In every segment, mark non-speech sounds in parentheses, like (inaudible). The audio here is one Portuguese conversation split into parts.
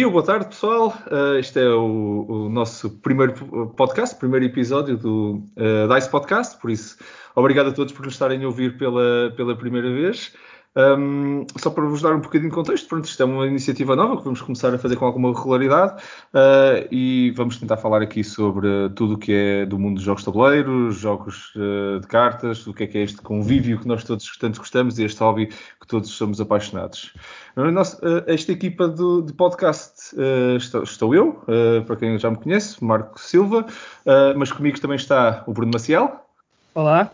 dia, boa tarde, pessoal. Uh, este é o, o, nosso primeiro podcast, primeiro episódio do uh, DICE Podcast, por isso, obrigado a todos por nos estarem a ouvir pela, pela primeira vez. Um, só para vos dar um bocadinho de contexto, pronto, isto é uma iniciativa nova que vamos começar a fazer com alguma regularidade uh, e vamos tentar falar aqui sobre tudo o que é do mundo dos jogos de tabuleiro, jogos uh, de cartas, o que é que é este convívio que nós todos tanto gostamos e este hobby que todos somos apaixonados. Nossa, uh, esta equipa do, de podcast estou, estou, eu, para quem já me conhece, Marco Silva, mas comigo também está o Bruno Maciel. Olá.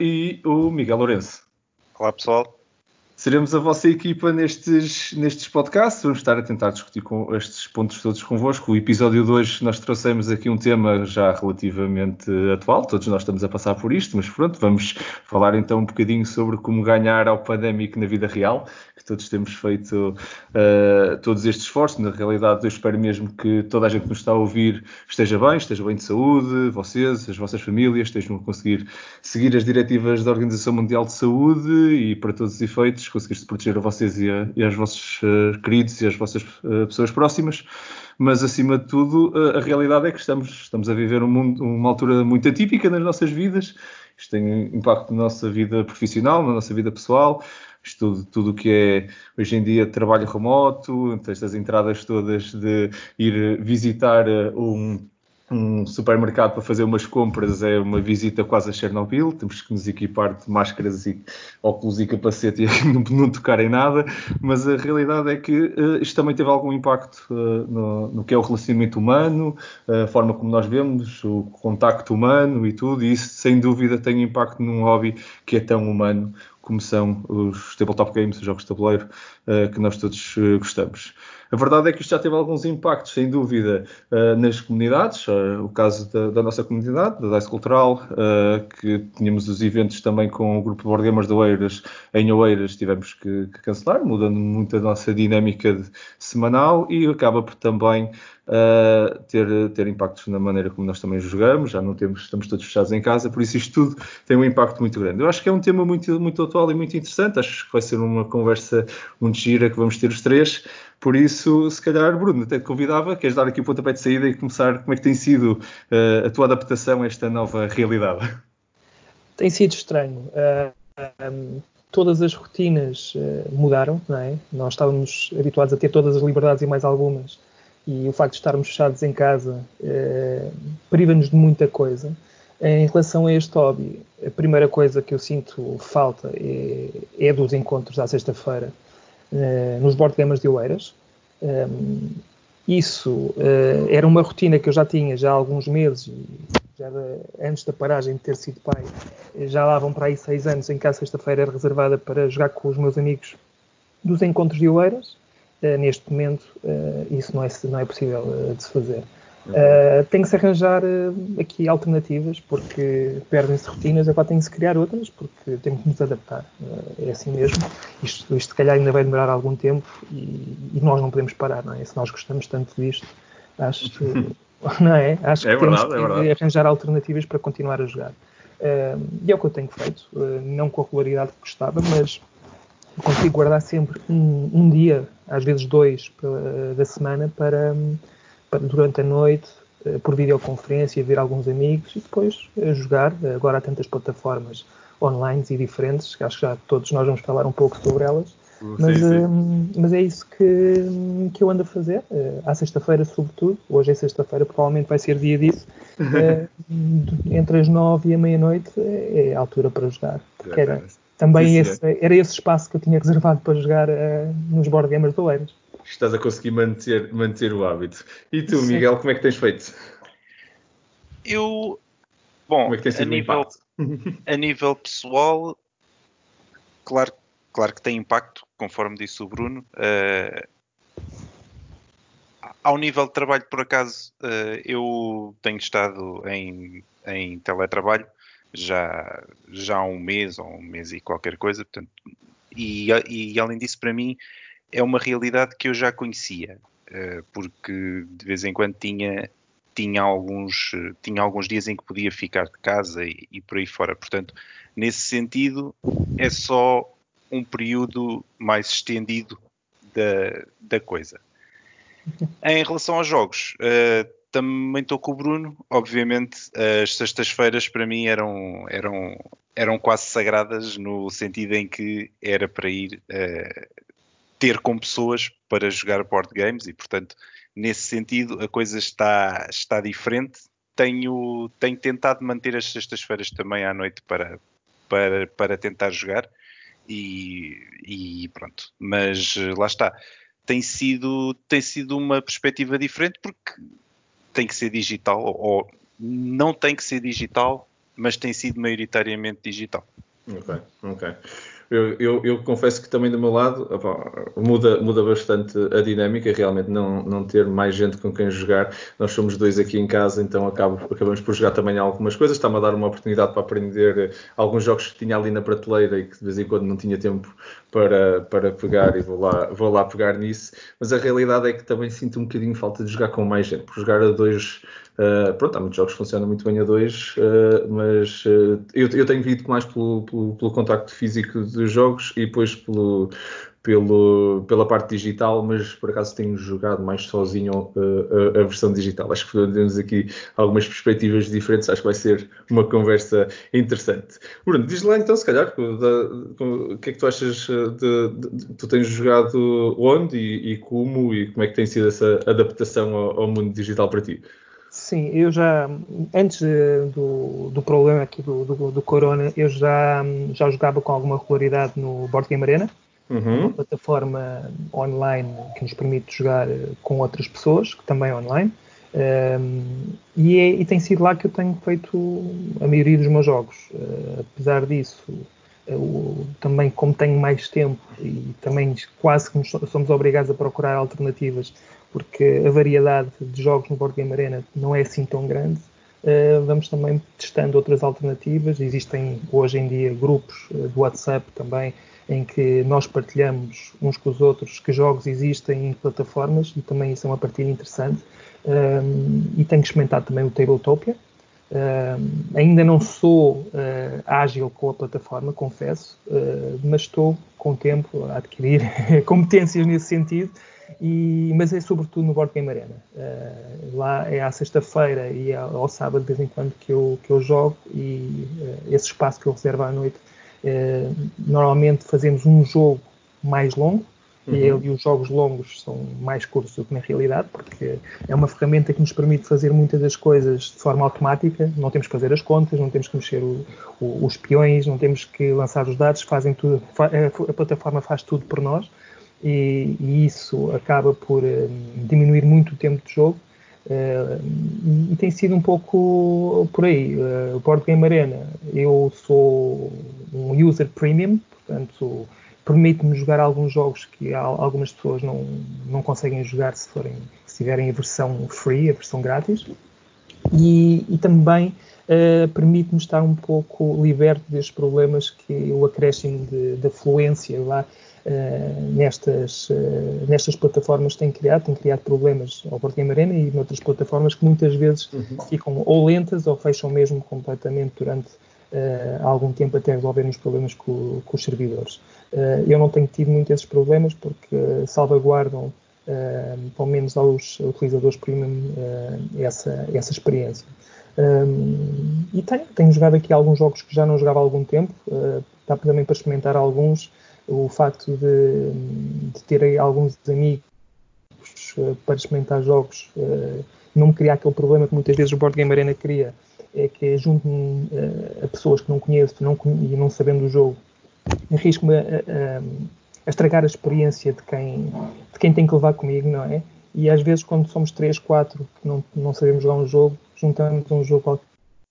e o Miguel Lourenço. Olá pessoal. Seremos a vossa equipa nestes, nestes podcasts. Vamos estar a tentar discutir com estes pontos todos convosco. O episódio 2 nós trouxemos aqui um tema já relativamente atual. Todos nós estamos a passar por isto, mas pronto, vamos falar então um bocadinho sobre como ganhar ao pandémico na vida real, que todos temos feito uh, todos estes esforços. Na realidade, eu espero mesmo que toda a gente que nos está a ouvir esteja bem, esteja bem de saúde, vocês, as vossas famílias, estejam a conseguir seguir as diretivas da Organização Mundial de Saúde e para todos os efeitos conseguiste proteger a vocês e, a, e aos vossos uh, queridos e às vossas uh, pessoas próximas. Mas, acima de tudo, a realidade é que estamos, estamos a viver um mundo, uma altura muito atípica nas nossas vidas. Isto tem impacto na nossa vida profissional, na nossa vida pessoal. Isto tudo o que é hoje em dia trabalho remoto, estas entradas todas de ir visitar um um supermercado para fazer umas compras é uma visita quase a Chernobyl, temos que nos equipar de máscaras e óculos e capacete e (laughs) não, não tocar em nada, mas a realidade é que uh, isto também teve algum impacto uh, no, no, que é o relacionamento humano, a forma como nós vemos, o contacto humano e tudo, e isso sem dúvida tem impacto num hobby que é tão humano como são os tabletop games, os jogos de tabuleiro, uh, que nós todos gostamos. A verdade é que isto já teve alguns impactos, sem dúvida, uh, nas comunidades. Uh, o caso da, da, nossa comunidade, da DICE Cultural, uh, que tínhamos os eventos também com o grupo de board gamers de Oeiras. Em Oeiras tivemos que, que cancelar, mudando muito a nossa dinâmica de, semanal e acaba por também uh, ter, ter impactos na maneira como nós também jogamos, já não temos, estamos todos fechados em casa, por isso isto tudo tem um impacto muito grande. Eu acho que é um tema muito, muito atual e muito interessante, acho que vai ser uma conversa muito gira que vamos ter os três, por isso, se calhar, Bruno, até te convidava, queres dar aqui o pontapé de saída e começar como é que tem sido uh, a tua adaptação a esta nova realidade? (laughs) Tem sido estranho. Uh, um, todas as rotinas uh, mudaram, não é? Nós estávamos habituados a ter todas as liberdades e mais algumas e o facto de estarmos fechados em casa eh, priva-nos de muita coisa. Em relação a este hobby, a primeira coisa que eu sinto falta é, é dos encontros à sexta-feira eh, nos board gamers de Oeiras. Um, isso eh, era uma rotina que eu já tinha já há alguns meses, já antes da paragem de ter sido pai. Já lá vão para aí seis anos em que a sexta-feira era reservada para jogar com os meus amigos dos encontros de Oeiras. Uh, neste momento uh, isso não é, não é possível uh, de se fazer. Uh, tem que se arranjar aqui alternativas porque perdem-se rotinas, agora tem que se criar outras porque temos que nos adaptar. é assim mesmo. Isto, isto, se calhar, ainda vai demorar algum tempo e, e, nós não podemos parar, não é? Se nós gostamos tanto disto, acho que, (laughs) não é? Acho é que verdade, temos que é arranjar alternativas para continuar a jogar. e é o que eu tenho feito, não com a regularidade que gostava, mas consigo guardar sempre um, um dia, às vezes dois, da semana para, para, durante a noite, eh, por videoconferência, ver alguns amigos e depois a jogar. Agora há tantas plataformas online e diferentes, que acho que já todos nós vamos falar um pouco sobre elas. Sim, mas, sim. Hum, mas é isso que, que eu ando a fazer, à sexta-feira, sobretudo. Hoje é sexta-feira, provavelmente vai ser dia disso. (laughs) Entre as nove e a meia-noite é a altura para jogar. Porque era, também sim, esse, era esse espaço que eu tinha reservado para jogar uh, nos board gamers do. Estás a conseguir manter, manter o hábito. E tu, sim. Miguel, como é que tens feito? Eu. Bom, como é que tem sido a, nível, (laughs) a nível pessoal, claro, claro que tem impacto, conforme disse o Bruno. Uh, ao nível de trabalho, por acaso, uh, eu tenho estado em, em teletrabalho já, já há um mês ou um mês e qualquer coisa. Portanto, e, e além disso, para mim, é uma realidade que eu já conhecia, eh, porque de vez em quando tinha, tinha, alguns, tinha alguns dias em que podia ficar de casa e, e por aí fora. Portanto, nesse sentido, é só um período mais estendido da, da coisa. (laughs) em relação aos jogos, uh, também estou com o Bruno. Obviamente, as sextas-feiras para mim eram, eram, eram quase sagradas no sentido em que era para ir uh, ter com pessoas para jogar board games e, portanto, nesse sentido a coisa está, está diferente. Tenho, tenho tentado manter as sextas-feiras também à noite para, para, para tentar jogar e, e pronto. Mas eh, lá está. Tem sido, tem sido uma perspectiva diferente porque tem que ser digital ou não tem que ser digital, mas tem sido maioritariamente digital. Ok, ok. Eu, eu, eu, confesso que também do meu lado opa, muda, muda bastante a dinâmica, realmente não, não ter mais gente com quem jogar. Nós somos dois aqui em casa, então acabo, acabamos por jogar também algumas coisas. Está-me a dar uma oportunidade para aprender alguns jogos que tinha ali na prateleira e que de vez em quando não tinha tempo para, para pegar e vou lá, vou lá pegar nisso. Mas a realidade é que também sinto um bocadinho falta de jogar com mais gente. Por jogar a dois Uh, pronto, há muitos jogos que funcionam muito bem a dois, uh, mas uh, eu, eu, tenho vindo mais pelo, pelo, pelo, contacto físico dos jogos e depois pelo, pelo, pela parte digital, mas por acaso tenho jogado mais sozinho a, a, versão digital. Acho que temos aqui algumas perspectivas diferentes, acho que vai ser uma conversa interessante. Bruno, diz lá então, se calhar, o que é que tu achas de, de, de tu tens jogado onde e, e, como e como é que tem sido essa adaptação ao, ao mundo digital para ti? Sim, eu já, antes do, do problema aqui do, do, do, Corona, eu já, já jogava com alguma regularidade no Board Game Arena, uhum. uma plataforma online que nos permite jogar com outras pessoas, que também é online. Um, e, é, e, tem sido lá que eu tenho feito a maioria dos meus jogos. Uh, apesar disso, eu, também como tenho mais tempo e também quase que somos obrigados a procurar alternativas porque a variedade de jogos no Board Game Arena não é assim tão grande. Uh, vamos também testando outras alternativas. Existem hoje em dia grupos uh, do WhatsApp também em que nós partilhamos uns com os outros que jogos existem em plataformas e também isso é uma partilha interessante. Um, e tenho experimentado também o Tabletopia. Um, ainda não sou uh, ágil com a plataforma, confesso, mas estou com o tempo a adquirir (laughs) competências nesse sentido e, mas é sobretudo no Board Game Arena. Uh, lá é à sexta-feira e ao sábado de vez em quando que eu, que eu jogo e uh, esse espaço que eu reservo à noite, uh, normalmente fazemos um jogo mais longo, uhum. e, e os jogos longos são mais curtos do que na realidade, porque é uma ferramenta que nos permite fazer muitas das coisas de forma automática, não temos que fazer as contas, não temos que mexer o, o, os peões, não temos que lançar os dados, fazem tudo, a plataforma faz tudo por nós e, e isso acaba por uh, diminuir muito o tempo de jogo. Uh, e tem sido um pouco por aí. Uh, Board Game Arena, eu sou um user premium, portanto, permite-me jogar alguns jogos que algumas pessoas não, não conseguem jogar se, forem, se tiverem a versão free, a versão grátis. E, e também uh, permite-me estar um pouco liberto destes problemas que o acréscimo da fluência lá uh, nestas, uh, nestas plataformas tem criado, tem criado problemas ao Board Game Arena e noutras plataformas que muitas vezes uhum. ficam ou lentas ou fecham mesmo completamente durante uh, algum tempo até resolverem os problemas com, com os servidores. eu não tenho tido muito esses problemas porque salvaguardam pelo menos aos utilizadores premium essa, essa experiência. Um, e tenho, tenho jogado aqui alguns jogos que já não jogava há algum tempo, dá também para experimentar alguns o facto de, de ter alguns amigos uh, para experimentar jogos uh, não me cria aquele problema que muitas vezes o Board Game Arena cria, é que junto-me uh, a pessoas que não conheço não, e não sabendo o jogo, arrisco-me a, a, a, estragar a experiência de quem, de quem tem que levar comigo, não é? E às vezes quando somos 3, 4 que não, não sabemos jogar um jogo, juntamos um jogo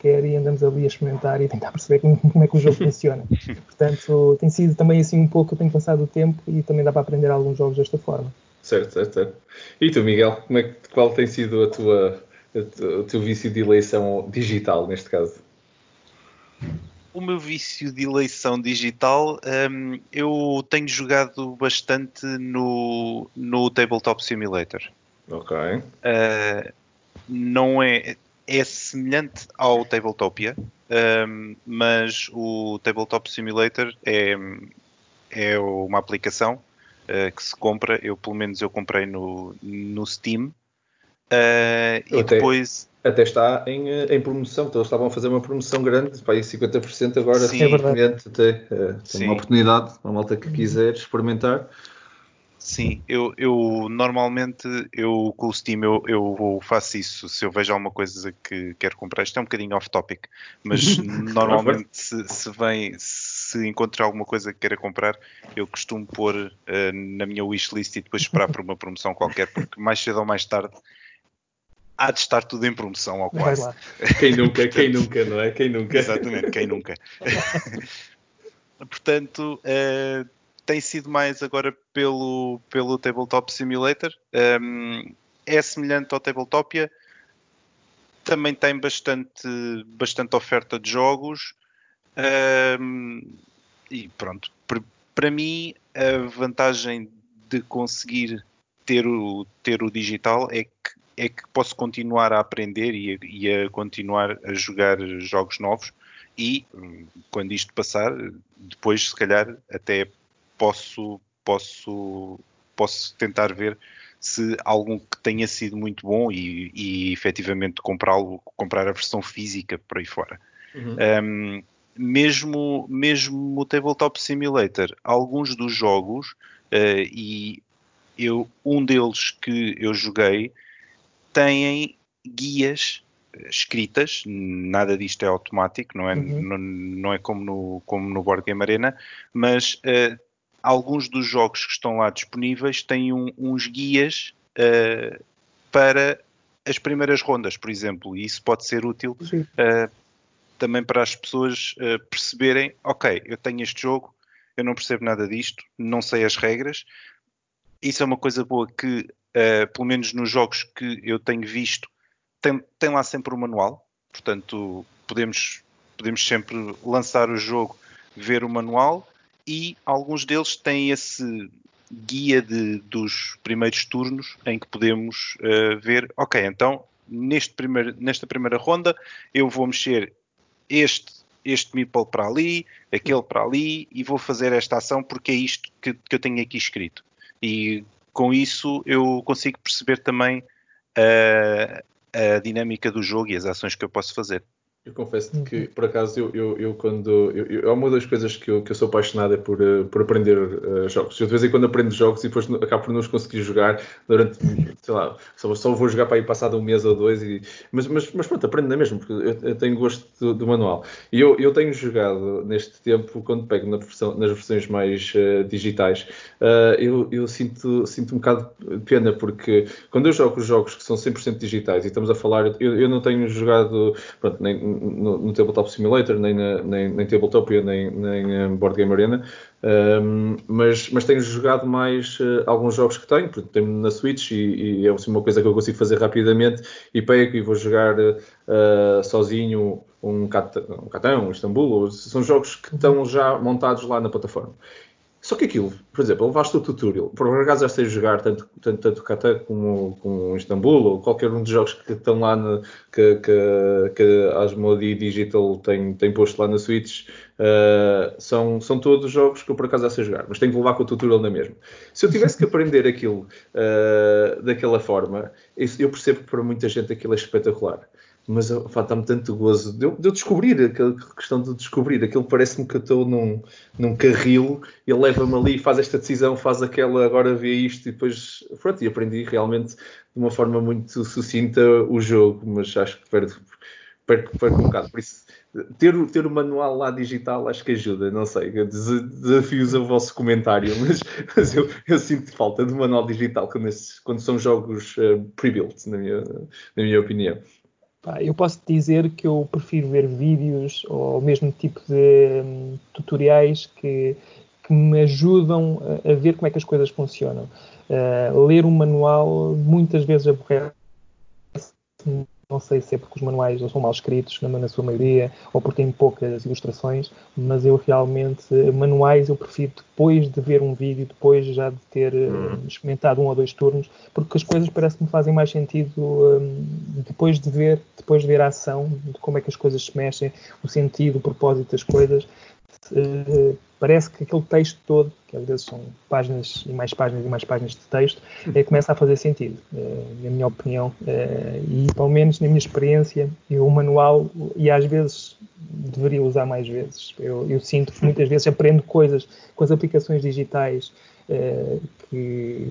quer e andamos ali a experimentar e tentar perceber como, como é que o jogo (laughs) funciona. Portanto, tem sido também assim um pouco, eu tenho passado o tempo e também dá para aprender alguns jogos desta forma. Certo, certo, certo. E tu, Miguel, como é que, qual tem sido a tua, a, o teu vício de eleição digital, neste caso? O meu vício de eleição digital, um, eu tenho jogado bastante no, no Tabletop Simulator. Ok. Uh, não é é semelhante ao Tabletopia, um, mas o Tabletop Simulator é, é uma aplicação uh, que se compra. Eu, pelo menos, eu comprei no, no Steam. Uh, e até, depois. Até está em, em promoção, então eles estavam a fazer uma promoção grande, para aí 50% agora, Sim, é recentemente, até. Uh, uma oportunidade, uma malta que quiser experimentar. Sim, eu, eu normalmente eu com o Steam eu, eu faço isso. Se eu vejo alguma coisa que quero comprar, isto é um bocadinho off topic, mas (laughs) normalmente se, se vem, se encontrar alguma coisa que queira comprar, eu costumo pôr uh, na minha wishlist e depois esperar por uma promoção qualquer, porque mais cedo ou mais tarde há de estar tudo em promoção ou quase. (laughs) Quem nunca, quem nunca, não é? Quem nunca. Exatamente, quem nunca. (laughs) Portanto, uh, tem sido mais agora pelo, pelo Tabletop Simulator. Um, é semelhante ao Tabletopia. Também tem bastante, bastante oferta de jogos. Um, e pronto, para mim, a vantagem de conseguir ter o, ter o digital é que, é que posso continuar a aprender e a, e a continuar a jogar jogos novos. E quando isto passar, depois, se calhar, até posso, posso, posso tentar ver se algum que tenha sido muito bom e, e efetivamente comprá-lo, comprar a versão física por aí fora. Uhum. Um, mesmo, mesmo o Tabletop Simulator, alguns dos jogos, uh, e eu, um deles que eu joguei, têm guias escritas, nada disto é automático, não é, uhum. não, não, é como no, como no Board Game Arena, mas uh, alguns dos jogos que estão lá disponíveis têm um, uns guias uh, para as primeiras rondas, por exemplo, e isso pode ser útil uh, também para as pessoas uh, perceberem: ok, eu tenho este jogo, eu não percebo nada disto, não sei as regras. Isso é uma coisa boa que, pelo menos nos jogos que eu tenho visto, tem, tem lá sempre o manual, portanto, podemos, podemos sempre lançar o jogo, ver o manual e alguns deles têm esse guia de, dos primeiros turnos em que podemos uh, ver, ok, então neste primeiro, nesta primeira ronda eu vou mexer este, este meeple para ali, aquele para ali e vou fazer esta ação porque é isto que, que eu tenho aqui escrito. E com isso eu consigo perceber também uh, a dinâmica do jogo e as ações que eu posso fazer. Eu confesso que, uhum. por acaso, eu, eu, eu quando. Eu, é uma das coisas que eu, que eu sou apaixonado é por, uh, por aprender uh, jogos. Eu de vez em quando aprendo jogos e depois acabo por não os conseguir jogar durante, sei lá, só, só vou jogar para aí passado um mês ou dois. E, mas, mas, mas pronto, aprendo na mesma, porque eu, eu tenho gosto do, do, manual. E eu, eu tenho jogado neste tempo, quando pego na versão, nas versões mais uh, digitais, eu, eu sinto, sinto um bocado de pena, porque quando eu jogo jogos que são 100% digitais e estamos a falar, eu, eu não tenho jogado, pronto, nem no, no Tabletop Simulator, nem, na, nem, nem Tabletopia, nem, nem Board Game Arena, um, mas, mas tenho jogado mais uh, alguns jogos que tenho, porque tenho na Switch e, e, é assim, uma coisa que eu consigo fazer rapidamente. E pego e vou jogar uh, sozinho um Catão, um Istambul, são jogos que estão já montados lá na plataforma. Só que aquilo, por exemplo, levaste o tutorial, por acaso já sei jogar tanto, tanto, tanto Kata como, como Istambul, ou qualquer um dos jogos que estão lá, no, que, que, que a Asmodee Digital tem, tem posto lá na Switch, uh, são, são todos jogos que eu por acaso já sei jogar, mas tenho que levar com o tutorial na mesma. Se eu tivesse que aprender aquilo uh, daquela forma, eu percebo que para muita gente aquilo é espetacular mas dá-me tanto gozo de eu, de eu, descobrir, aquela questão de descobrir, aquilo parece-me que eu estou num, num carril, ele leva-me ali, faz esta decisão, faz aquela, agora vê isto e depois, pronto, e aprendi realmente de uma forma muito sucinta o jogo, mas acho que perco, perco, perco um bocado, por isso ter, ter o manual lá digital acho que ajuda, não sei, desafios ao vosso comentário, (laughs) mas, mas eu, eu, sinto falta de manual digital quando, quando são jogos uh, pre-built, na minha, na minha opinião. Eu posso dizer que eu prefiro ver vídeos ou mesmo tipo de um, tutoriais que, que me ajudam a, a, ver como é que as coisas funcionam. Uh, ler um manual muitas vezes aborrece não sei se é porque os manuais são mal escritos, na, sua maioria, ou porque têm poucas ilustrações, mas eu realmente, manuais eu prefiro depois de ver um vídeo, depois já de ter uhum. experimentado um ou dois turnos, porque as coisas parece que me fazem mais sentido um, depois de ver, depois de ver a ação, de como é que as coisas se mexem, o sentido, o propósito das coisas, parece que aquele texto todo, que às vezes são páginas e mais páginas e mais páginas de texto, é, começa a fazer sentido, uh, na minha opinião. E, pelo menos na minha experiência, o manual, e às vezes deveria usar mais vezes. Eu, eu sinto que muitas vezes aprendo coisas com as aplicações digitais que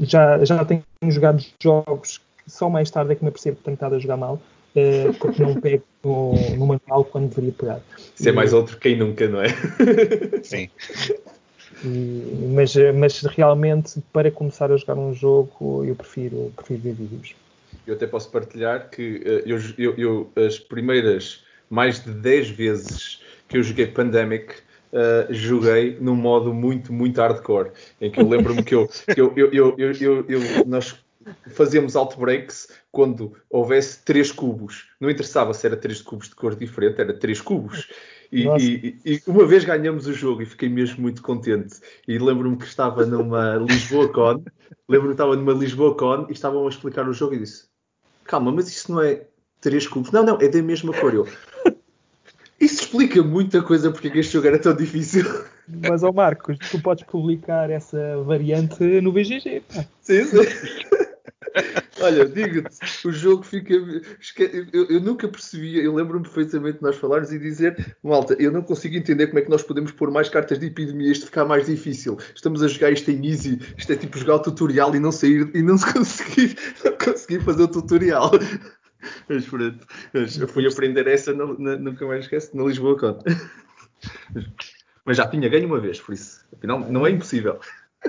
já, já tenho jogado jogos que só mais tarde é que me apercebo que tenho estado a jogar mal uh, porque não pego no, no, manual quando deveria pegar. Isso é mais outro quem nunca, não é? (laughs) Sim. E, mas, mas realmente, para começar a jogar um jogo, eu prefiro, prefiro ver vídeos. Eu até posso partilhar que uh, eu, eu, eu, as primeiras mais de 10 vezes que eu joguei Pandemic, Uh, joguei num modo muito, muito hardcore, em que eu lembro-me que, eu, que eu, eu, eu, eu, eu, nós fazíamos outbreaks quando houvesse três cubos. Não interessava se era três cubos de cor diferente, era três cubos. E, e, e, uma vez ganhamos o jogo e fiquei mesmo muito contente. E lembro-me que estava numa Lisboa Con, lembro-me que estava numa Lisboa Con e estavam a explicar o jogo e disse: Calma, mas isso não é três cubos? Não, não, é da mesma cor. Eu, isso explica muita coisa porque é este jogo era tão difícil. Mas, ó Marcos, tu podes publicar essa variante no BGG. Pá. Sim, sim. Olha, digo-te, o jogo fica. Eu, eu nunca percebia, eu lembro-me perfeitamente de nós falarmos e dizer, malta, eu não consigo entender como é que nós podemos pôr mais cartas de epidemia, isto ficar mais difícil. Estamos a jogar isto em easy, isto é tipo jogar o tutorial e não sair e não (laughs) conseguir, não conseguir fazer o tutorial. Mas pronto, eu fui aprender essa, no, no, nunca mais esquece, na Lisboa Conta. Mas já tinha ganho uma vez, por isso, afinal, não é impossível.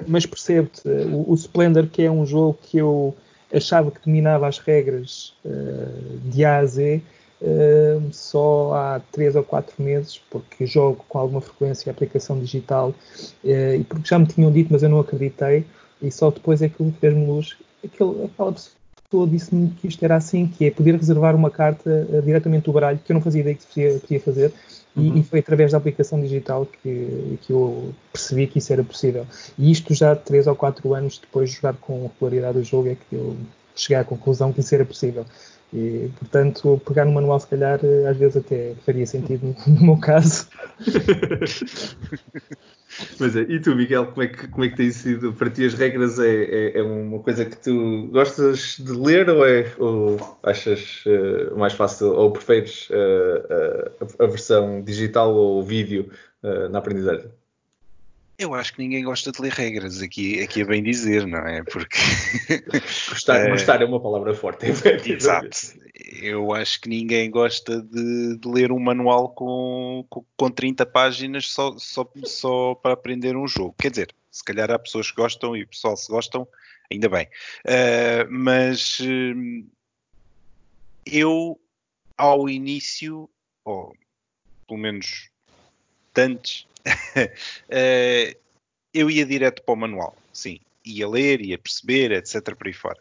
Mas percebo-te, o, o Splendor, que é um jogo que eu achava que dominava as regras uh, de A a Z uh, só há 3 ou 4 meses, porque jogo com alguma frequência a aplicação digital uh, e porque já me tinham dito, mas eu não acreditei, e só depois é que fez-me luz. Aquele, aquela pessoa disse-me que isto era assim, que é poder reservar uma carta diretamente do baralho, que eu não fazia ideia que podia fazer, Uhum. E, foi através da aplicação digital que, que eu percebi que isso era possível. E isto já 3 ou 4 anos depois de jogar com regularidade o jogo é que eu cheguei à conclusão que isso era possível. E, portanto, pegar no manual, se calhar, às vezes até faria sentido no (laughs) meu caso. (laughs) Mas é, e tu, Miguel, como é que, como é que tem sido? Para ti as regras é, é, é uma coisa que tu gostas de ler ou, é, ou achas uh, mais fácil, ou preferes uh, uh, a versão digital ou vídeo na aprendizagem? Eu acho que ninguém gosta de ler regras, aqui, aqui é bem dizer, não é? Porque. (laughs) gostar, é... gostar é uma palavra forte. É Exato. Eu acho que ninguém gosta de, de ler um manual com, com, com 30 páginas só, só, só para aprender um jogo. Quer dizer, se calhar há pessoas que gostam e o pessoal se gostam, ainda bem. Uh, mas uh, eu, ao início, ou pelo menos tantos uh, (laughs) eu ia direto para o manual, sim. Ia ler, ia perceber, etc. por aí fora.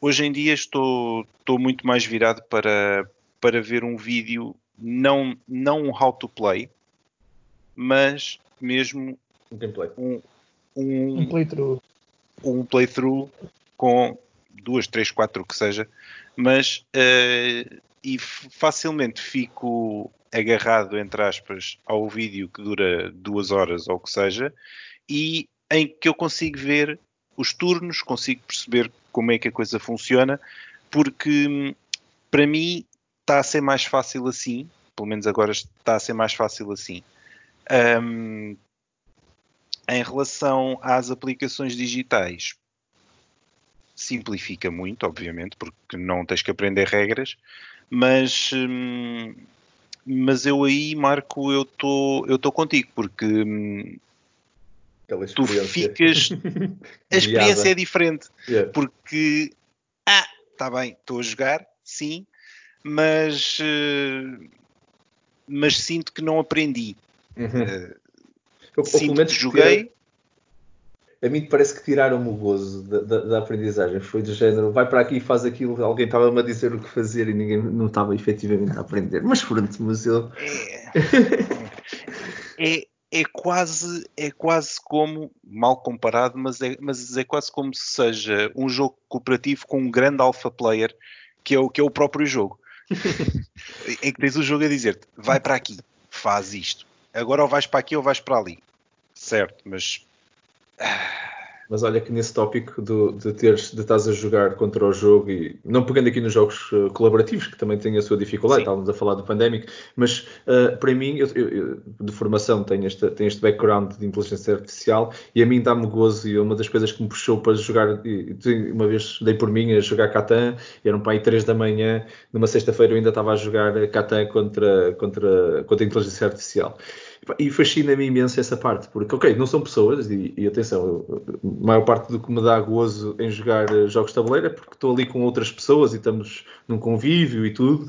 Hoje em dia estou, estou muito mais virado para, para ver um vídeo, não, não um how to play, mas mesmo um gameplay. Um, um, um playthrough. Um playthrough com duas, três, quatro, o que seja, mas uh, e facilmente fico agarrado, entre aspas, ao vídeo que dura duas horas ou o que seja, e em que eu consigo ver os turnos, consigo perceber como é que a coisa funciona, porque para mim está a ser mais fácil assim, pelo menos agora está a ser mais fácil assim. Um, em relação às aplicações digitais, simplifica muito, obviamente, porque não tens que aprender regras, mas hum, mas eu aí, Marco, eu estou eu tô contigo, porque hum, tu ficas. (laughs) a experiência é diferente. Yeah. Porque, ah, está bem, estou a jogar, sim, mas, uh, mas sinto que não aprendi. Uhum. Uh, eu, sinto que joguei a mim parece que tiraram-me o gozo da, da, da, aprendizagem. Foi do género, vai para aqui e faz aquilo. Alguém estava-me a dizer o que fazer e ninguém não estava efetivamente a aprender. Mas pronto, mas eu. É, é, é, quase, é quase como, mal comparado, mas é, mas é quase como se seja um jogo cooperativo com um grande alpha player que é o, que é o próprio jogo. (laughs) em que tens o jogo a dizer-te, vai para aqui, faz isto agora ou vais para aqui ou vais para ali. Certo, mas mas olha que nesse tópico do, de teres de estás a jogar contra o jogo e não pegando aqui nos jogos uh, colaborativos, que também têm a sua dificuldade, Sim. estávamos a falar do Pandemic, mas uh, para mim, eu, eu, de formação, tenho este, tenho este background de inteligência artificial e a mim dá-me gozo e uma das coisas que me puxou para jogar, e, uma vez dei por mim a jogar Catan, eram para aí 3 da manhã, numa sexta-feira eu ainda estava a jogar Catan contra, contra, contra a inteligência artificial. E fascina-me imenso essa parte, porque, ok, não são pessoas, e, e atenção, a maior parte do que me dá gozo em jogar eh, jogos de tabuleiro é porque estou ali com outras pessoas e estamos num convívio e tudo,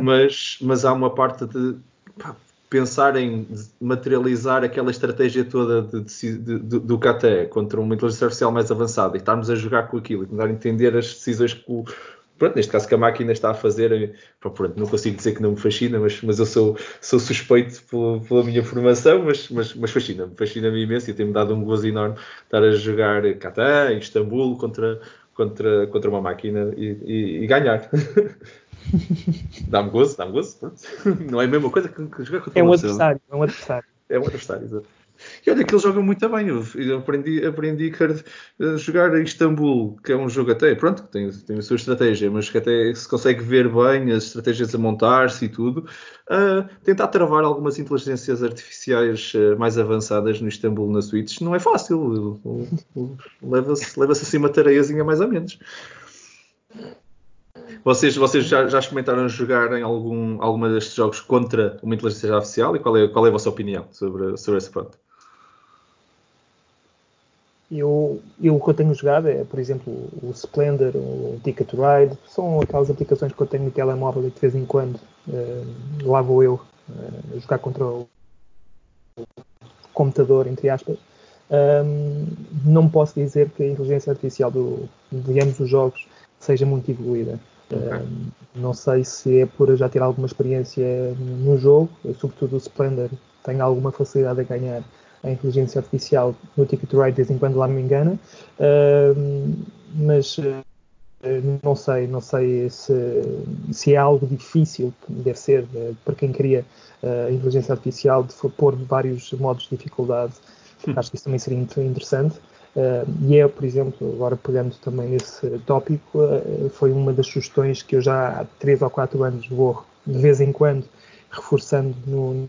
mas, mas há uma parte de pá, pensar em materializar aquela estratégia toda de, de, de, do KT contra uma inteligência artificial mais avançada e estarmos a jogar com aquilo e tentar entender as decisões que o, pronto, neste caso que a máquina está a fazer, pronto, não consigo dizer que não me fascina, mas, mas eu sou, sou suspeito pela, pela minha formação, mas, mas, mas fascina-me, fascina-me imenso e tem-me dado um gozo enorme estar a jogar Catan, Istambul contra, contra, contra uma máquina e, e, e ganhar. (laughs) dá-me gozo, dá-me gozo, pronto. (laughs) não é a mesma coisa que, que jogar contra é um adversário, é um adversário. É um adversário, exato. E olha que ele joga muito bem. Eu aprendi, aprendi a jogar em Istambul, que é um jogo até, pronto, que tem, tem a sua estratégia, mas que até se consegue ver bem as estratégias a montar-se e tudo. Uh, tentar travar algumas inteligências artificiais uh, mais avançadas no Istambul na Switch não é fácil. Leva-se leva assim uma tareiazinha mais ou menos. Vocês, vocês já, já experimentaram jogar em algum, alguma destes jogos contra uma inteligência artificial e qual é, qual é a vossa opinião sobre, sobre esse ponto? Eu, eu o que eu tenho jogado é, por exemplo, o Splendor, o Ticket Ride, são aquelas aplicações que eu tenho no telemóvel e de vez em quando uh, lá vou eu uh, jogar contra o computador, entre aspas. Um, não posso dizer que a inteligência artificial do, de ambos os jogos seja muito evoluída. Okay. Um, não sei se é por já ter alguma experiência no jogo, sobretudo o Splendor tem alguma facilidade a ganhar a inteligência artificial no Ticket to Ride de vez em quando lá me engana, uh, mas uh, não sei, não sei se, se é algo difícil, deve ser uh, para quem cria a inteligência artificial de pôr vários modos de dificuldade, acho que isso também seria interessante. e é, por exemplo, agora pegando também nesse tópico, foi uma das sugestões que eu já há 3 ou 4 anos vou de vez em quando reforçando no,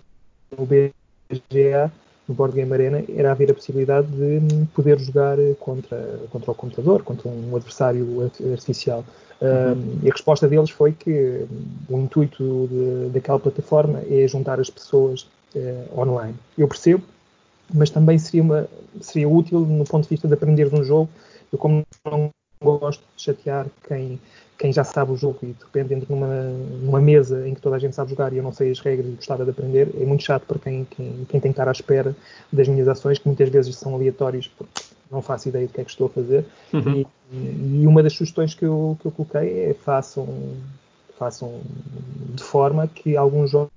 no BGA, no Board Game Arena era haver a possibilidade de poder jogar contra, contra o computador, contra um adversário artificial. Uhum. e a resposta deles foi que o intuito de, daquela plataforma é juntar as pessoas uh, online. Eu percebo, mas também seria, uma, seria útil no ponto de vista de aprender de um jogo. Eu, como não gosto de chatear quem, quem já sabe o jogo e de repente entro numa, numa mesa em que toda a gente sabe jogar e eu não sei as regras e gostava de aprender, é muito chato para quem, quem, quem tem que estar à espera das minhas ações, que muitas vezes são aleatórias porque não faço ideia do que é que estou a fazer. Uhum. E, e, uma das sugestões que eu, que eu coloquei é façam, façam de forma que alguns jogos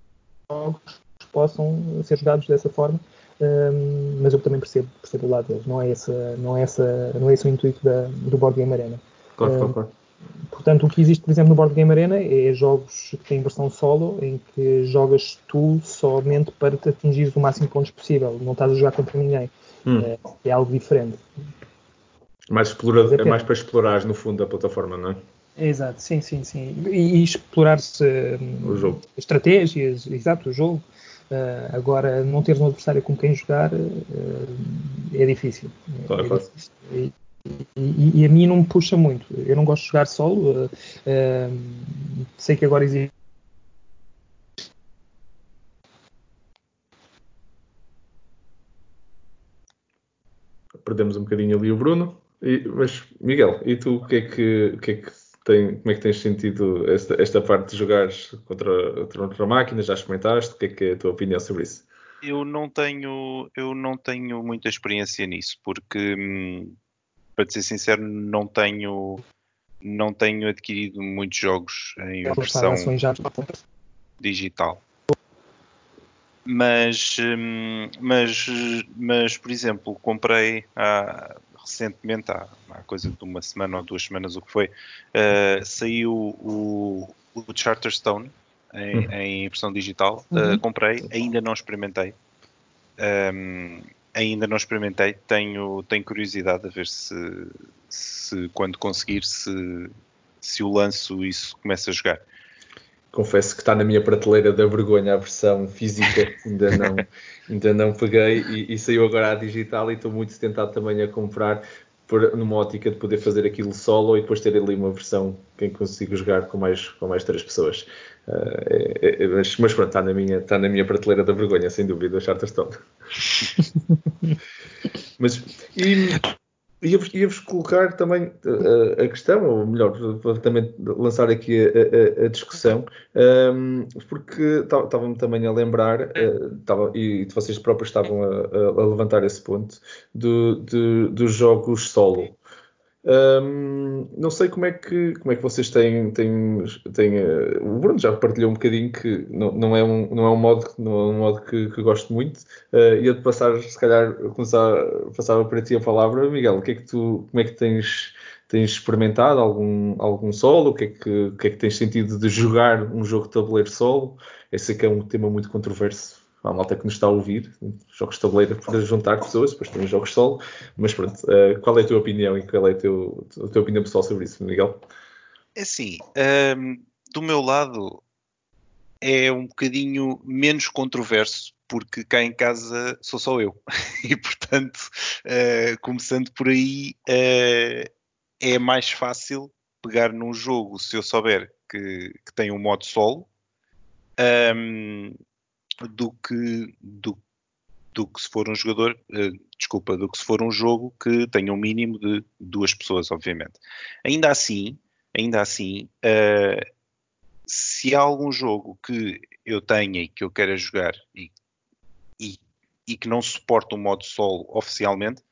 possam ser jogados dessa forma. Um, mas eu também percebo, percebo o lado deles. Não é, essa, não é, essa, não é esse o intuito da, do Board Game Arena. Claro, claro, claro. Portanto, o que existe, por exemplo, no Board Game Arena é jogos que têm versão solo, em que jogas tu somente para te atingir o máximo de pontos possível. Não estás a jogar contra ninguém. Hum. É, é, algo diferente. Mais explora, é mais para explorar, no fundo, a plataforma, não é? Exato, sim, sim, sim. E, e explorar-se um, estratégias, exato, o jogo. Uh, agora, não teres um adversário com quem jogar uh, é difícil. Claro, é claro. Difícil. E, e, e, a mim não me puxa muito. Eu não gosto de jogar solo. Uh, uh, sei que agora existe. Perdemos um bocadinho ali o Bruno. E, mas, Miguel, e tu o que é que, o que, é que tem, como é que tens sentido esta, esta parte de jogares contra, contra outra máquina? Já experimentaste? O que é que é a tua opinião sobre isso? Eu não tenho, eu não tenho muita experiência nisso, porque hum, para te ser sincero, não tenho, não tenho adquirido muitos jogos em versão digital. Mas, hum, mas, mas, por exemplo, comprei há, recentemente, há, há coisa de uma semana ou duas semanas, o que foi, uh, saiu o, o Charterstone em, uhum. em versão digital. Uh, comprei, ainda não experimentei. Um, ainda não experimentei, tenho, tenho curiosidade a ver se, se quando conseguir, se, se o lanço e se começa a jogar. Confesso que está na minha prateleira da vergonha a versão física, ainda não, (laughs) ainda não peguei e, e saiu agora a digital e estou muito tentado também a comprar por, numa ótica de poder fazer aquilo solo e depois ter ali uma versão que consigo jogar com mais, com mais três pessoas. Uh, é, é, mas, mas, pronto, está na, minha, está na minha prateleira da vergonha, sem dúvida, o Charterstone. (laughs) mas e Ia-vos, ia colocar também a, eh, a, questão, ou melhor, também lançar aqui a, a, a discussão, um, ehm, porque estava-me também a lembrar, uh, tava, e vocês próprios estavam a, levantar esse ponto, do, do, dos jogos solo. Um, não sei como é que, como é que vocês têm. têm, têm uh, o Bruno já partilhou um bocadinho que não, não, é, um, não é um modo, não é um modo que, que gosto muito. Uh, ia-te passar, se calhar, começar, passava para ti a palavra. Miguel, o que é que tu, como é que tens, tens experimentado algum, algum solo? O que, é que, o que é que tens sentido de jogar um jogo de tabuleiro solo? Esse aqui é um tema muito controverso a malta que nos está a ouvir, jogos de tabuleiro para juntar pessoas, depois temos jogos solo, mas pronto, uh, qual é a tua opinião e qual é a, teu, a tua opinião pessoal sobre isso, Miguel? É assim, um, ehm, do meu lado é um bocadinho menos controverso, porque cá em casa sou só eu, (laughs) e portanto, uh, começando por aí, uh, é mais fácil pegar num jogo se eu souber que, que tem um modo solo. Um, ehm, do que, do, do que se for um jogador, uh, desculpa, do que se for um jogo que tenha um mínimo de duas pessoas, obviamente. Ainda assim, ainda assim, uh, se há algum jogo que eu tenha e que eu queira jogar e, e, e que não suporta o modo solo oficialmente,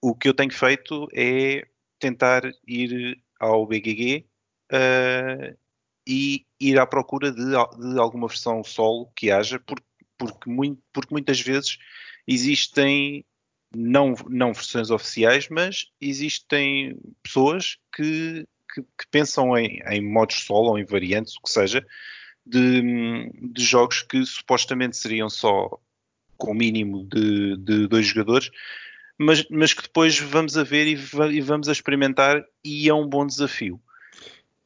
o que eu tenho feito é tentar ir ao BGG uh, eh, e ir à procura de, de, alguma versão solo que haja, porque porque, muito, porque muitas vezes existem não, não versões oficiais, mas existem pessoas que, que, que pensam em, em, modos solo ou em variantes, o que seja, de, de, jogos que supostamente seriam só com o mínimo de, de dois jogadores, mas, mas, que depois vamos a ver e, e vamos a experimentar e é um bom desafio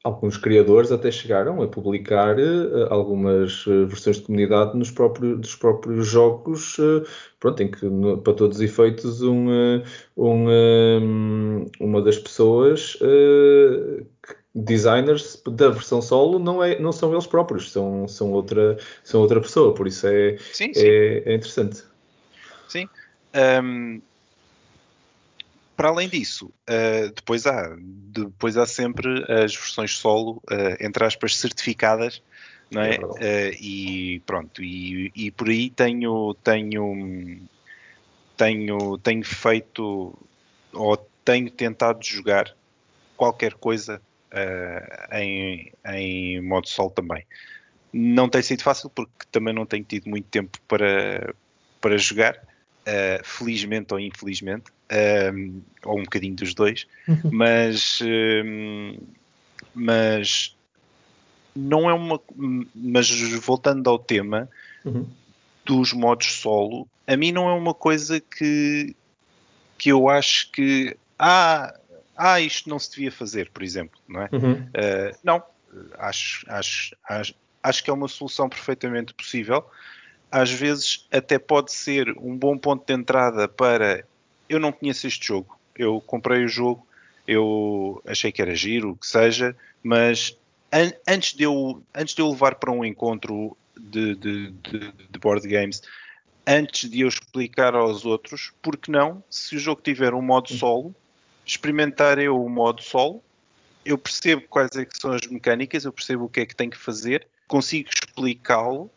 alguns criadores até chegaram a publicar uh, algumas uh, versões de comunidade nos próprios, dos próprios jogos, uh, pronto, em que no, para todos os efeitos um, um, uma das pessoas designers da versão solo não, é, não são eles próprios, são, são, outra, são outra pessoa, por isso é, sim, sim. é, é interessante. Sim. Um para além disso, uh, depois, há, depois há sempre as versões solo, uh, entre aspas, certificadas, não é? é uh, e pronto, e, e, por aí tenho, tenho, tenho, tenho feito ou tenho tentado jogar qualquer coisa em, em modo solo também. Não tem sido fácil porque também não tenho tido muito tempo para, para jogar felizmente ou infelizmente, um, ou um bocadinho dos dois, (laughs) mas, um, mas não é uma. Mas voltando ao tema uhum. dos modos solo, a mim não é uma coisa que, que eu acho que. Ah, ah, isto não se devia fazer, por exemplo, não é? Uhum. Uh, não, acho, acho, acho, acho que é uma solução perfeitamente possível às vezes até pode ser um bom ponto de entrada para eu não conheço este jogo, eu comprei o jogo, eu achei que era giro, o que seja, mas an antes, de eu, antes de eu levar para um encontro de, de, de, de board games, antes de eu explicar aos outros, porque não, se o jogo tiver um modo solo, experimentar eu o modo solo, eu percebo quais é são as mecânicas, eu percebo o que é que tenho que fazer, consigo explicá-lo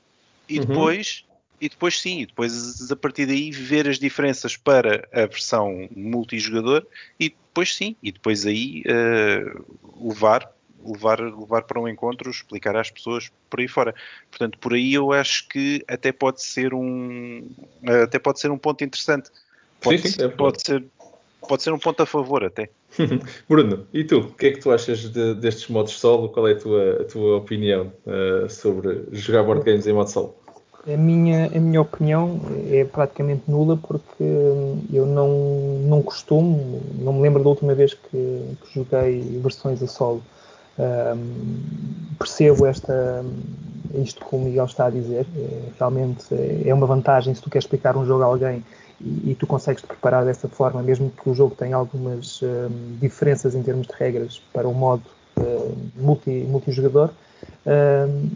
e uhum. depois e depois sim, depois a partir daí ver as diferenças para a versão multijogador e depois sim, e depois aí uh, levar, levar, levar para um encontro, explicar às pessoas por aí fora. Portanto, por aí eu acho que até pode ser um até pode ser um ponto interessante. Pode, sim, sim, é pode ser pode ser um ponto a favor até. (laughs) Bruno, e tu? O que é que tu achas de, destes modos solo? Qual é a tua, a tua opinião uh, sobre jogar board games em modo solo? A minha, a minha opinião é praticamente nula porque eu não, não costumo, não me lembro da última vez que, que joguei versões a solo. Um, percebo esta, isto que o Miguel está a dizer, é, realmente é uma vantagem se tu queres explicar um jogo a alguém e, e tu consegues te preparar dessa forma, mesmo que o jogo tenha algumas um, diferenças em termos de regras para o modo multi, multijogador, uh,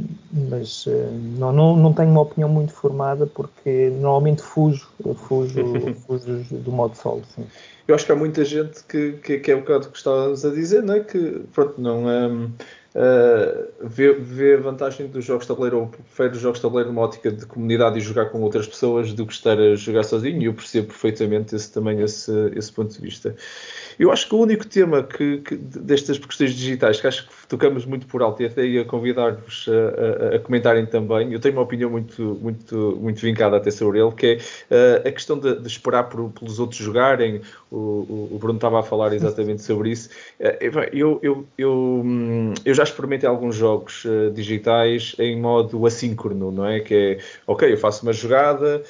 mas uh, não, não, não tenho uma opinião muito formada porque normalmente fujo, fujo, (laughs) fujo do modo solo. Sim. Eu acho que há muita gente que, que, que é o bocado que estávamos a dizer, não é? Que pronto, não. Um uh, vê, vê a vantagem dos jogos de tabuleiro ou prefere os jogos de tabuleiro numa ótica de comunidade e jogar com outras pessoas do que estar a jogar sozinho e eu percebo perfeitamente esse, também esse, esse ponto de vista. Eu acho que o único tema que, que destas questões digitais que acho que tocamos muito por alto e até ia convidar-vos a, a, a, comentarem também, eu tenho uma opinião muito, muito, muito vincada até sobre ele, que é uh, a questão de, de esperar por, pelos outros jogarem, o, o, Bruno estava a falar exatamente sobre isso. Uh, eu, eu, eu, hum, eu, já experimentei alguns jogos uh, digitais em modo assíncrono, não é? Que é, ok, eu faço uma jogada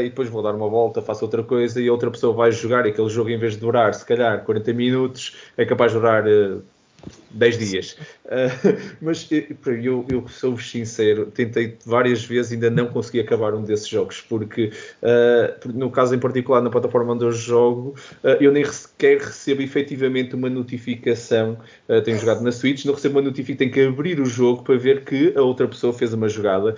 e depois vou dar uma volta, faço outra coisa e outra pessoa vai jogar e aquele jogo em vez de durar, se calhar, 40 minutos, é capaz de durar 10 dias. Uh, (laughs) mas eu, eu sou sincero, tentei várias vezes e ainda não consegui acabar um desses jogos, porque uh, no caso em particular, na plataforma onde eu jogo, uh, eu nem sequer recebo efetivamente uma notificação. tenho jogado na Switch, não recebo uma notificação, tenho que abrir o jogo para ver que a outra pessoa fez uma jogada.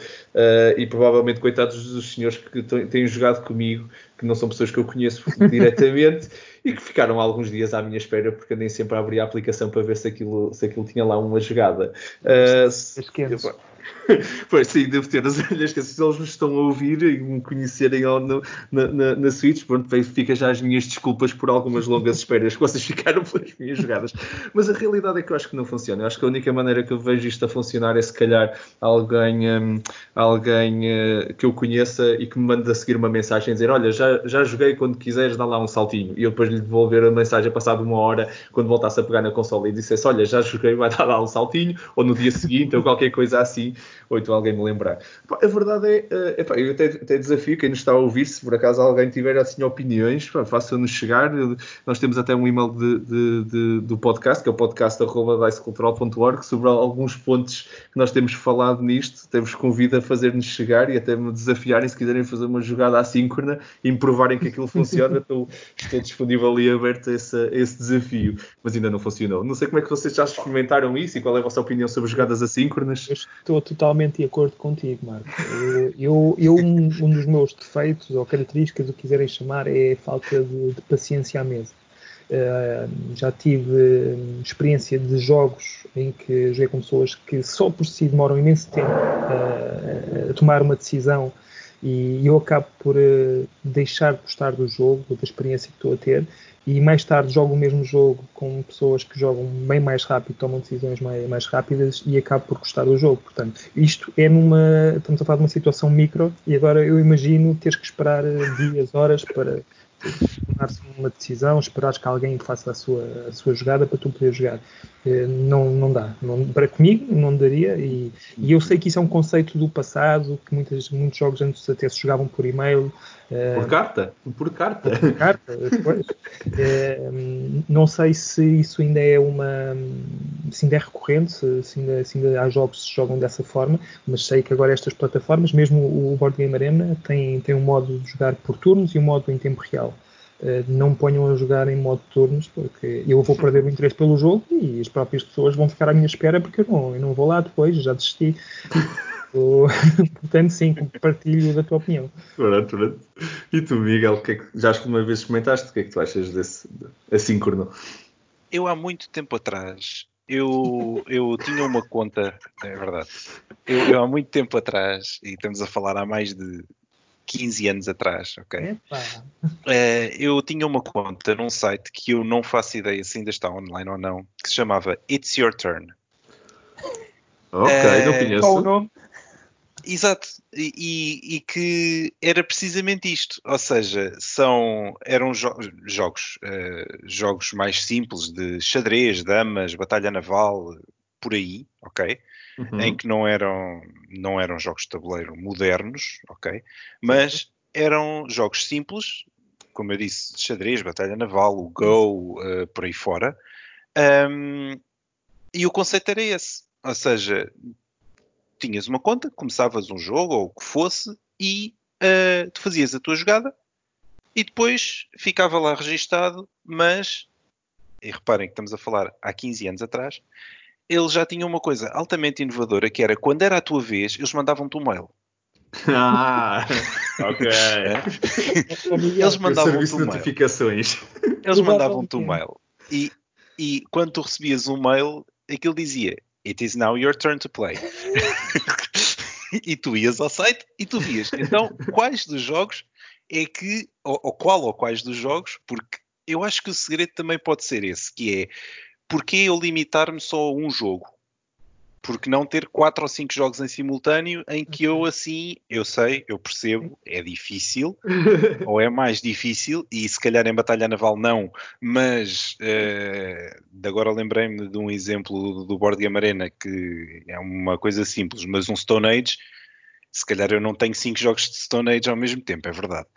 e provavelmente, coitados dos senhores que têm jogado comigo, que não são pessoas que eu conheço (laughs) diretamente e que ficaram alguns dias à minha espera porque nem sempre abri a aplicação para ver se aquilo, se aquilo tinha lá uma jogada. Uh, (laughs) pois sim, devo ter as (laughs) orelhas que se eles me estão a ouvir e me conhecerem no, na, na, na Switch, pronto, fica já as minhas desculpas por algumas longas esperas que vocês ficaram pelas minhas jogadas. Mas a realidade é que eu acho que não funciona. Eu acho que a única maneira que eu vejo isto a funcionar é se calhar alguém, um, alguém uh, que eu conheça e que me manda seguir uma mensagem a dizer: Olha, já, já joguei quando quiseres, dá lá um saltinho. E eu depois lhe devolver a mensagem passado uma hora quando voltasse a pegar na consola e dissesse: Olha, já joguei, vai dar lá um saltinho, ou no dia seguinte, ou qualquer coisa assim ou então alguém me lembrar. a verdade é, epá, eu até, até, desafio quem nos está a ouvir, se por acaso alguém tiver assim opiniões, faça-nos chegar. Nós temos até um e-mail de, de, de, do podcast, que é o podcast.dicecultural.org, sobre alguns pontos que nós temos falado nisto. Temos convido a fazer-nos chegar e até me desafiarem se quiserem fazer uma jogada assíncrona e me provarem que aquilo funciona. (laughs) estou, estou disponível e aberto a esse, a esse desafio, mas ainda não funcionou. Não sei como é que vocês já experimentaram isso e qual é a vossa opinião sobre jogadas assíncronas. estou totalmente de acordo contigo, Marco. Eu, eu um, um, dos meus defeitos ou características, o que quiserem chamar, é a falta de, de paciência à mesa. Uh, já tive uh, experiência de jogos em que joguei com pessoas que só por si demoram imenso tempo uh, a tomar uma decisão e eu acabo por uh, deixar de gostar do jogo, da experiência que estou a ter, e mais tarde jogo o mesmo jogo com pessoas que jogam bem mais rápido, tomam decisões mais, mais rápidas e acabo por gostar do jogo. Portanto, isto é numa. Estamos a falar de uma situação micro e agora eu imagino teres que esperar eh, dias, horas para tomar-se uma decisão, esperar que alguém faça a sua, a sua jogada para tu poder jogar. Eh, não, não dá. Não, para comigo não daria e, e, eu sei que isso é um conceito do passado, que muitas, muitos jogos antes até se jogavam por e-mail. Eh, por carta? Por carta. Por carta, depois. É, (laughs) não sei se isso ainda é uma se ainda é recorrente, se ainda, se ainda há jogos que se jogam dessa forma, mas sei que agora estas plataformas, mesmo o Board Game Arena, tem, tem um modo de jogar por turnos e um modo em tempo real. Uh, não ponham a jogar em modo de turnos, porque eu vou perder o interesse pelo jogo e as próprias pessoas vão ficar à minha espera porque eu não, eu não vou lá depois, já desisti. (laughs) (laughs) Portanto, sim, compartilho da tua opinião. Pronto, pronto. E tu, Miguel, que é que, já uma vez comentaste, o que é que tu achas desse assíncrono? Eu há muito tempo atrás, eu, eu tinha uma conta, é verdade, eu, eu há muito tempo atrás, e estamos a falar há mais de 15 anos atrás, ok? Uh, eu tinha uma conta num site que eu não faço ideia se ainda está online ou não, que se chamava It's Your Turn. Ok, uh, não conheço. Qual o nome? Exato, e, e, que era precisamente isto, ou seja, são, eram jo jogos, uh, jogos mais simples de xadrez, damas, batalha naval, por aí, ok? Uhum. em que não eram, não eram jogos de tabuleiro modernos, ok? Mas eram jogos simples, como eu disse, xadrez, batalha naval, o Go, uh, por aí fora. Um, e o conceito era esse. Ou seja, tinhas uma conta, começavas um jogo ou o que fosse e uh, tu fazias a tua jogada e depois ficava lá registado, mas, e reparem que estamos a falar há 15 anos atrás, eles já tinham uma coisa altamente inovadora que era quando era a tua vez, eles mandavam-te um mail. Ah, (laughs) ok. eles mandavam-te um mail. notificações. Eles mandavam-te um mail. E, e quando tu recebias um mail, aquilo dizia It is now your turn to play. (laughs) e tu ias ao site e tu vias. Então, quais dos jogos é que, ou, ou qual ou quais dos jogos, porque eu acho que o segredo também pode ser esse, que é porque eu limitar-me só a um jogo? Porque não ter quatro ou cinco jogos em simultâneo em que eu assim, eu sei, eu percebo, é difícil, (laughs) ou é mais difícil, e se calhar em Batalha Naval não, mas uh, agora lembrei-me de um exemplo do Board Game Arena que é uma coisa simples, mas um Stone Age, se calhar eu não tenho cinco jogos de Stone Age ao mesmo tempo, é verdade.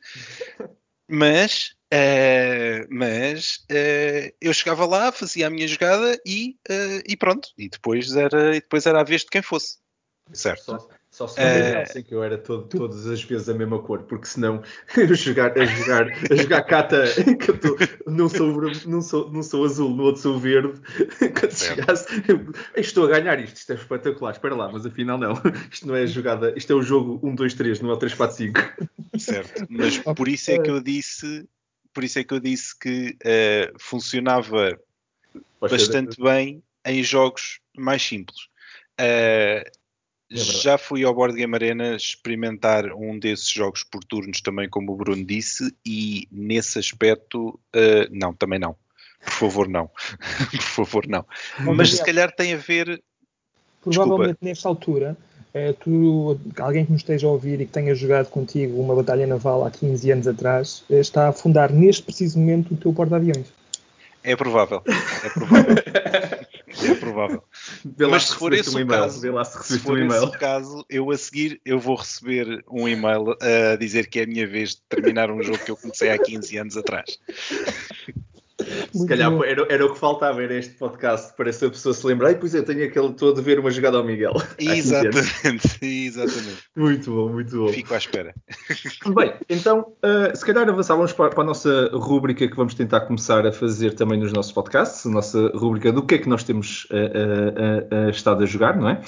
(laughs) Mas Uh, mas uh, eu chegava lá, fazia a minha jogada e, uh, e pronto. E depois, era, e depois era a vez de quem fosse. Certo? Só, se uh, assim que eu era todo, todas as vezes a mesma cor, porque senão (laughs) eu jogar, a jogar, a jogar cata, (laughs) que eu tô, não, sou, não, sou, não sou azul, no outro sou verde. (laughs) Quando chegasse, eu, estou a ganhar isto, isto é espetacular. Espera lá, mas afinal não. Isto não é jogada, isto é o jogo 1, 2, 3, não é o 3, 4, 5. Certo, mas por isso é que eu disse por isso é que eu disse que uh, funcionava bastante bem em jogos mais simples. Uh, é já fui ao Board Game Arena experimentar um desses jogos por turnos também, como o Bruno disse, e nesse aspecto, uh, não, também não. Por favor, não. (laughs) por favor, não. Mas se calhar tem a ver. Provavelmente Desculpa. nesta altura é, tu, alguém que nos esteja a ouvir e que tenha jogado contigo uma batalha naval há 15 anos atrás, eh, está a fundar neste preciso momento o teu porta-aviões. É provável. É provável. (laughs) provável. (laughs) Mas se for esse um o caso, se, se for um esse o caso, eu a seguir eu vou receber um e-mail a dizer que é a minha vez de terminar um jogo que eu comecei há 15 anos atrás. (laughs) (laughs) Se calhar era, era, o que faltava, era este podcast para essa pessoa se lembrar. E pois eu tenho aquele todo a ver uma jogada ao Miguel. (laughs) Exatamente, (laughs) exatamente. Muito bom, muito bom. Fico à espera. Bem, então, uh, se calhar avançávamos para, para, a nossa rúbrica que vamos tentar começar a fazer também nos nossos podcasts, a nossa rúbrica do que é que nós temos uh, uh, estado a jogar, não é?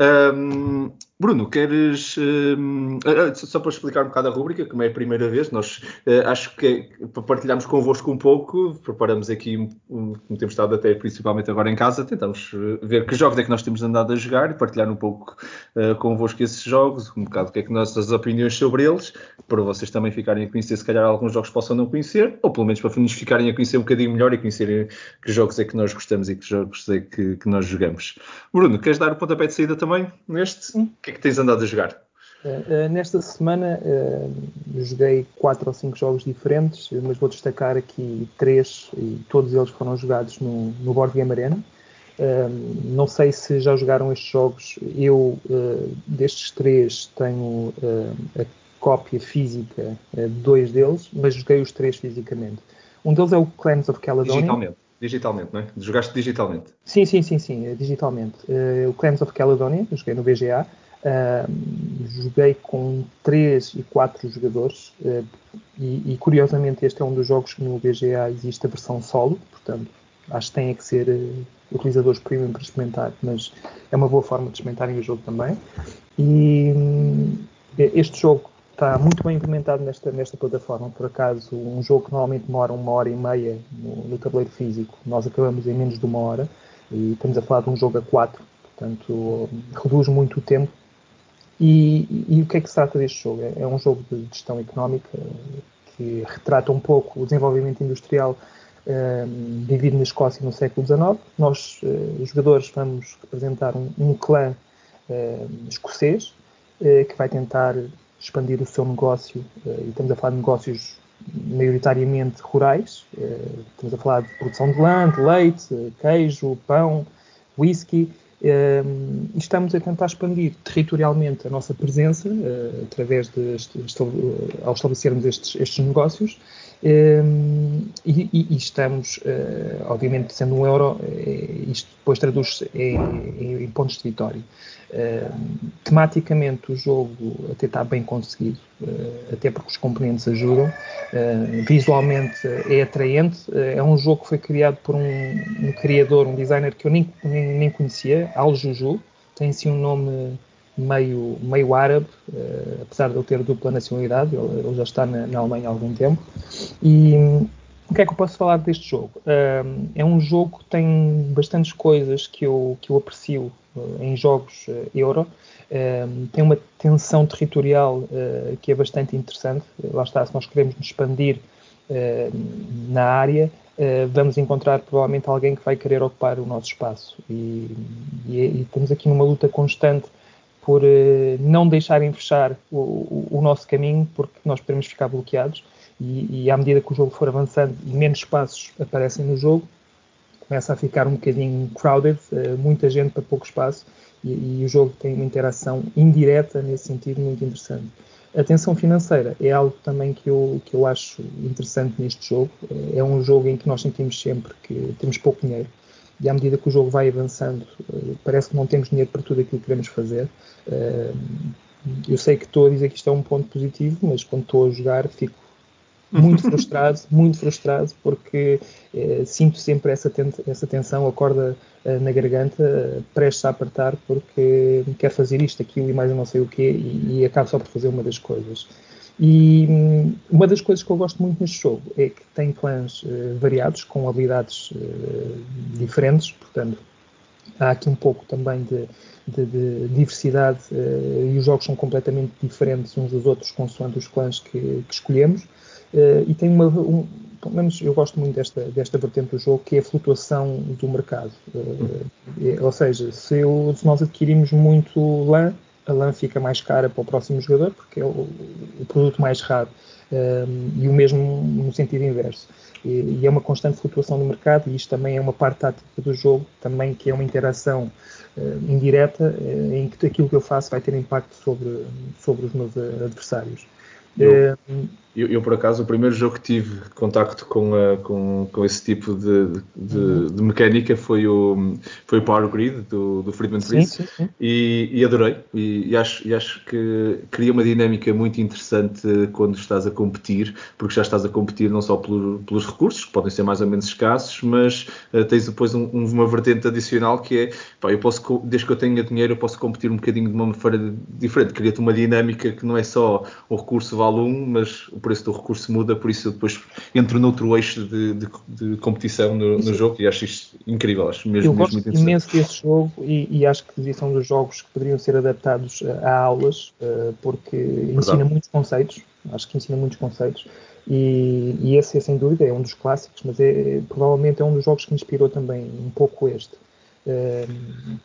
Um, Bruno, queres. Uh, uh, só para explicar um bocado a rúbrica, como é a primeira vez, nós uh, acho que é, para partilharmos convosco um pouco, preparamos aqui, um, como temos estado até principalmente agora em casa, tentamos ver que jogos é que nós temos andado a jogar e partilhar um pouco uh, convosco esses jogos, um bocado o que é que nossas opiniões sobre eles, para vocês também ficarem a conhecer, se calhar alguns jogos possam não conhecer, ou pelo menos para nos ficarem a conhecer um bocadinho melhor e conhecerem que jogos é que nós gostamos e que jogos é que, que nós jogamos. Bruno, queres dar o pontapé de saída também neste? Sim que é que tens andado a jogar? Uh, nesta semana uh, joguei quatro ou cinco jogos diferentes, mas vou destacar aqui três e todos eles foram jogados no, no Board Game Arena. Uh, não sei se já jogaram estes jogos. Eu, destes três, tenho a cópia física de dois deles, mas joguei os três fisicamente. Um deles é o Clans of Caledonia. Digitalmente. Digitalmente, não é? Jogaste digitalmente? Sim, sim, sim, sim, digitalmente. o Clans of Caledonia, joguei no BGA. Uh, joguei com 3 e 4 jogadores uh, e, e, curiosamente este é um dos jogos que no BGA existe a versão solo, portanto acho que tem que ser uh, utilizadores premium para experimentar, mas é uma boa forma de experimentarem o jogo também. E um, este jogo está muito bem implementado nesta, nesta plataforma. Por acaso, um jogo que normalmente demora uma hora e meia no, no tabuleiro físico, nós acabamos em menos de uma hora e estamos a falar de um jogo a 4, portanto reduz muito o tempo e, e, o que é que se trata deste jogo? É, é um jogo de gestão económica que retrata um pouco o desenvolvimento industrial um, ehm, vivido na Escócia no século XIX. Nós, uh, jogadores, vamos representar um, um clã uh, escocês uh, que vai tentar expandir o seu negócio, e estamos a falar de negócios maioritariamente rurais, estamos a falar de produção de lã, de leite, queijo, pão, whisky, estamos a tentar expandir territorialmente a nossa presença através de, ao estabelecermos estes, estes negócios e, e, estamos, obviamente, sendo um euro, isto depois traduz-se em, em, pontos de vitória. tematicamente, o jogo até está bem conseguido, até porque os componentes ajudam. visualmente é atraente. é um jogo que foi criado por um, um criador, um designer que eu nem, nem, nem conhecia, Al Juju. Tem assim um nome meio, meio árabe, uh, apesar de ele ter dupla nacionalidade, ele, já está na, na, Alemanha há algum tempo. E um, o que é que eu posso falar deste jogo? Uh, é um jogo que tem bastantes coisas que eu, que eu aprecio uh, em jogos euro. tem uma tensão territorial que é bastante interessante. Lá está, se nós queremos nos expandir na área, Uh, vamos encontrar provavelmente alguém que vai querer ocupar o nosso espaço. E, e, e, estamos aqui numa luta constante por uh, não deixarem fechar o, o, o, nosso caminho, porque nós podemos ficar bloqueados. E, e, à medida que o jogo for avançando e menos espaços aparecem no jogo, começa a ficar um bocadinho crowded, uh, muita gente para pouco espaço, e, e, o jogo tem uma interação indireta nesse sentido muito interessante. A tensão financeira é algo também que eu, que eu acho interessante neste jogo. É um jogo em que nós sentimos sempre que temos pouco dinheiro e à medida que o jogo vai avançando, eh, parece que não temos dinheiro para tudo aquilo que queremos fazer. Eh, eu sei que estou a dizer que isto é um ponto positivo, mas quando estou a jogar fico muito (laughs) frustrado, muito frustrado, porque eh, sinto sempre essa, essa tensão, a corda na garganta, prestes a apertar, porque quero fazer isto, aquilo e mais eu não sei o quê, e, e acabo só por fazer uma das coisas. E hum, uma das coisas que eu gosto muito neste jogo é que tem clãs uh, variados, com habilidades uh, diferentes, portanto, há aqui um pouco também de, de, de diversidade uh, e os jogos são completamente diferentes uns dos outros consoante os clãs que, que escolhemos. e tem uma, um, pelo menos eu gosto muito desta, desta vertente do jogo, que é a flutuação do mercado. É, ou seja, se, eu, se nós adquirimos muito lã, a lã fica mais cara para o próximo jogador, porque é o, o produto mais raro, um, e o mesmo no sentido inverso. E, e, é uma constante flutuação do mercado, e isto também é uma parte tática do jogo, também que é uma interação uh, indireta, uh, em que aquilo que eu faço vai ter impacto sobre, sobre os meus adversários. Eu, eu, eu, por acaso, o primeiro jogo que tive contacto com, uh, com, com esse tipo de, de, uhum. de, mecânica foi o, foi o Power Grid do, do Friedman Prince e, e, adorei. E, e, acho, e acho que cria uma dinâmica muito interessante quando estás a competir, porque já estás a competir não só pelo, pelos recursos, que podem ser mais ou menos escassos, mas uh, tens depois um, uma vertente adicional que é, pá, eu posso, desde que eu tenha dinheiro, eu posso competir um bocadinho de uma maneira diferente. Cria-te uma dinâmica que não é só o recurso vale um, mas o preço do recurso muda, por isso eu depois entro noutro eixo de, de, de competição no, no, jogo e acho isto incrível. Acho mesmo, eu gosto mesmo imenso desse jogo e, e, acho que são dos jogos que poderiam ser adaptados a aulas, uh, porque Verdade. ensina muitos conceitos, acho que ensina muitos conceitos. E, e, esse, sem dúvida, é um dos clássicos, mas é, provavelmente é um dos jogos que inspirou também um pouco este. Uh,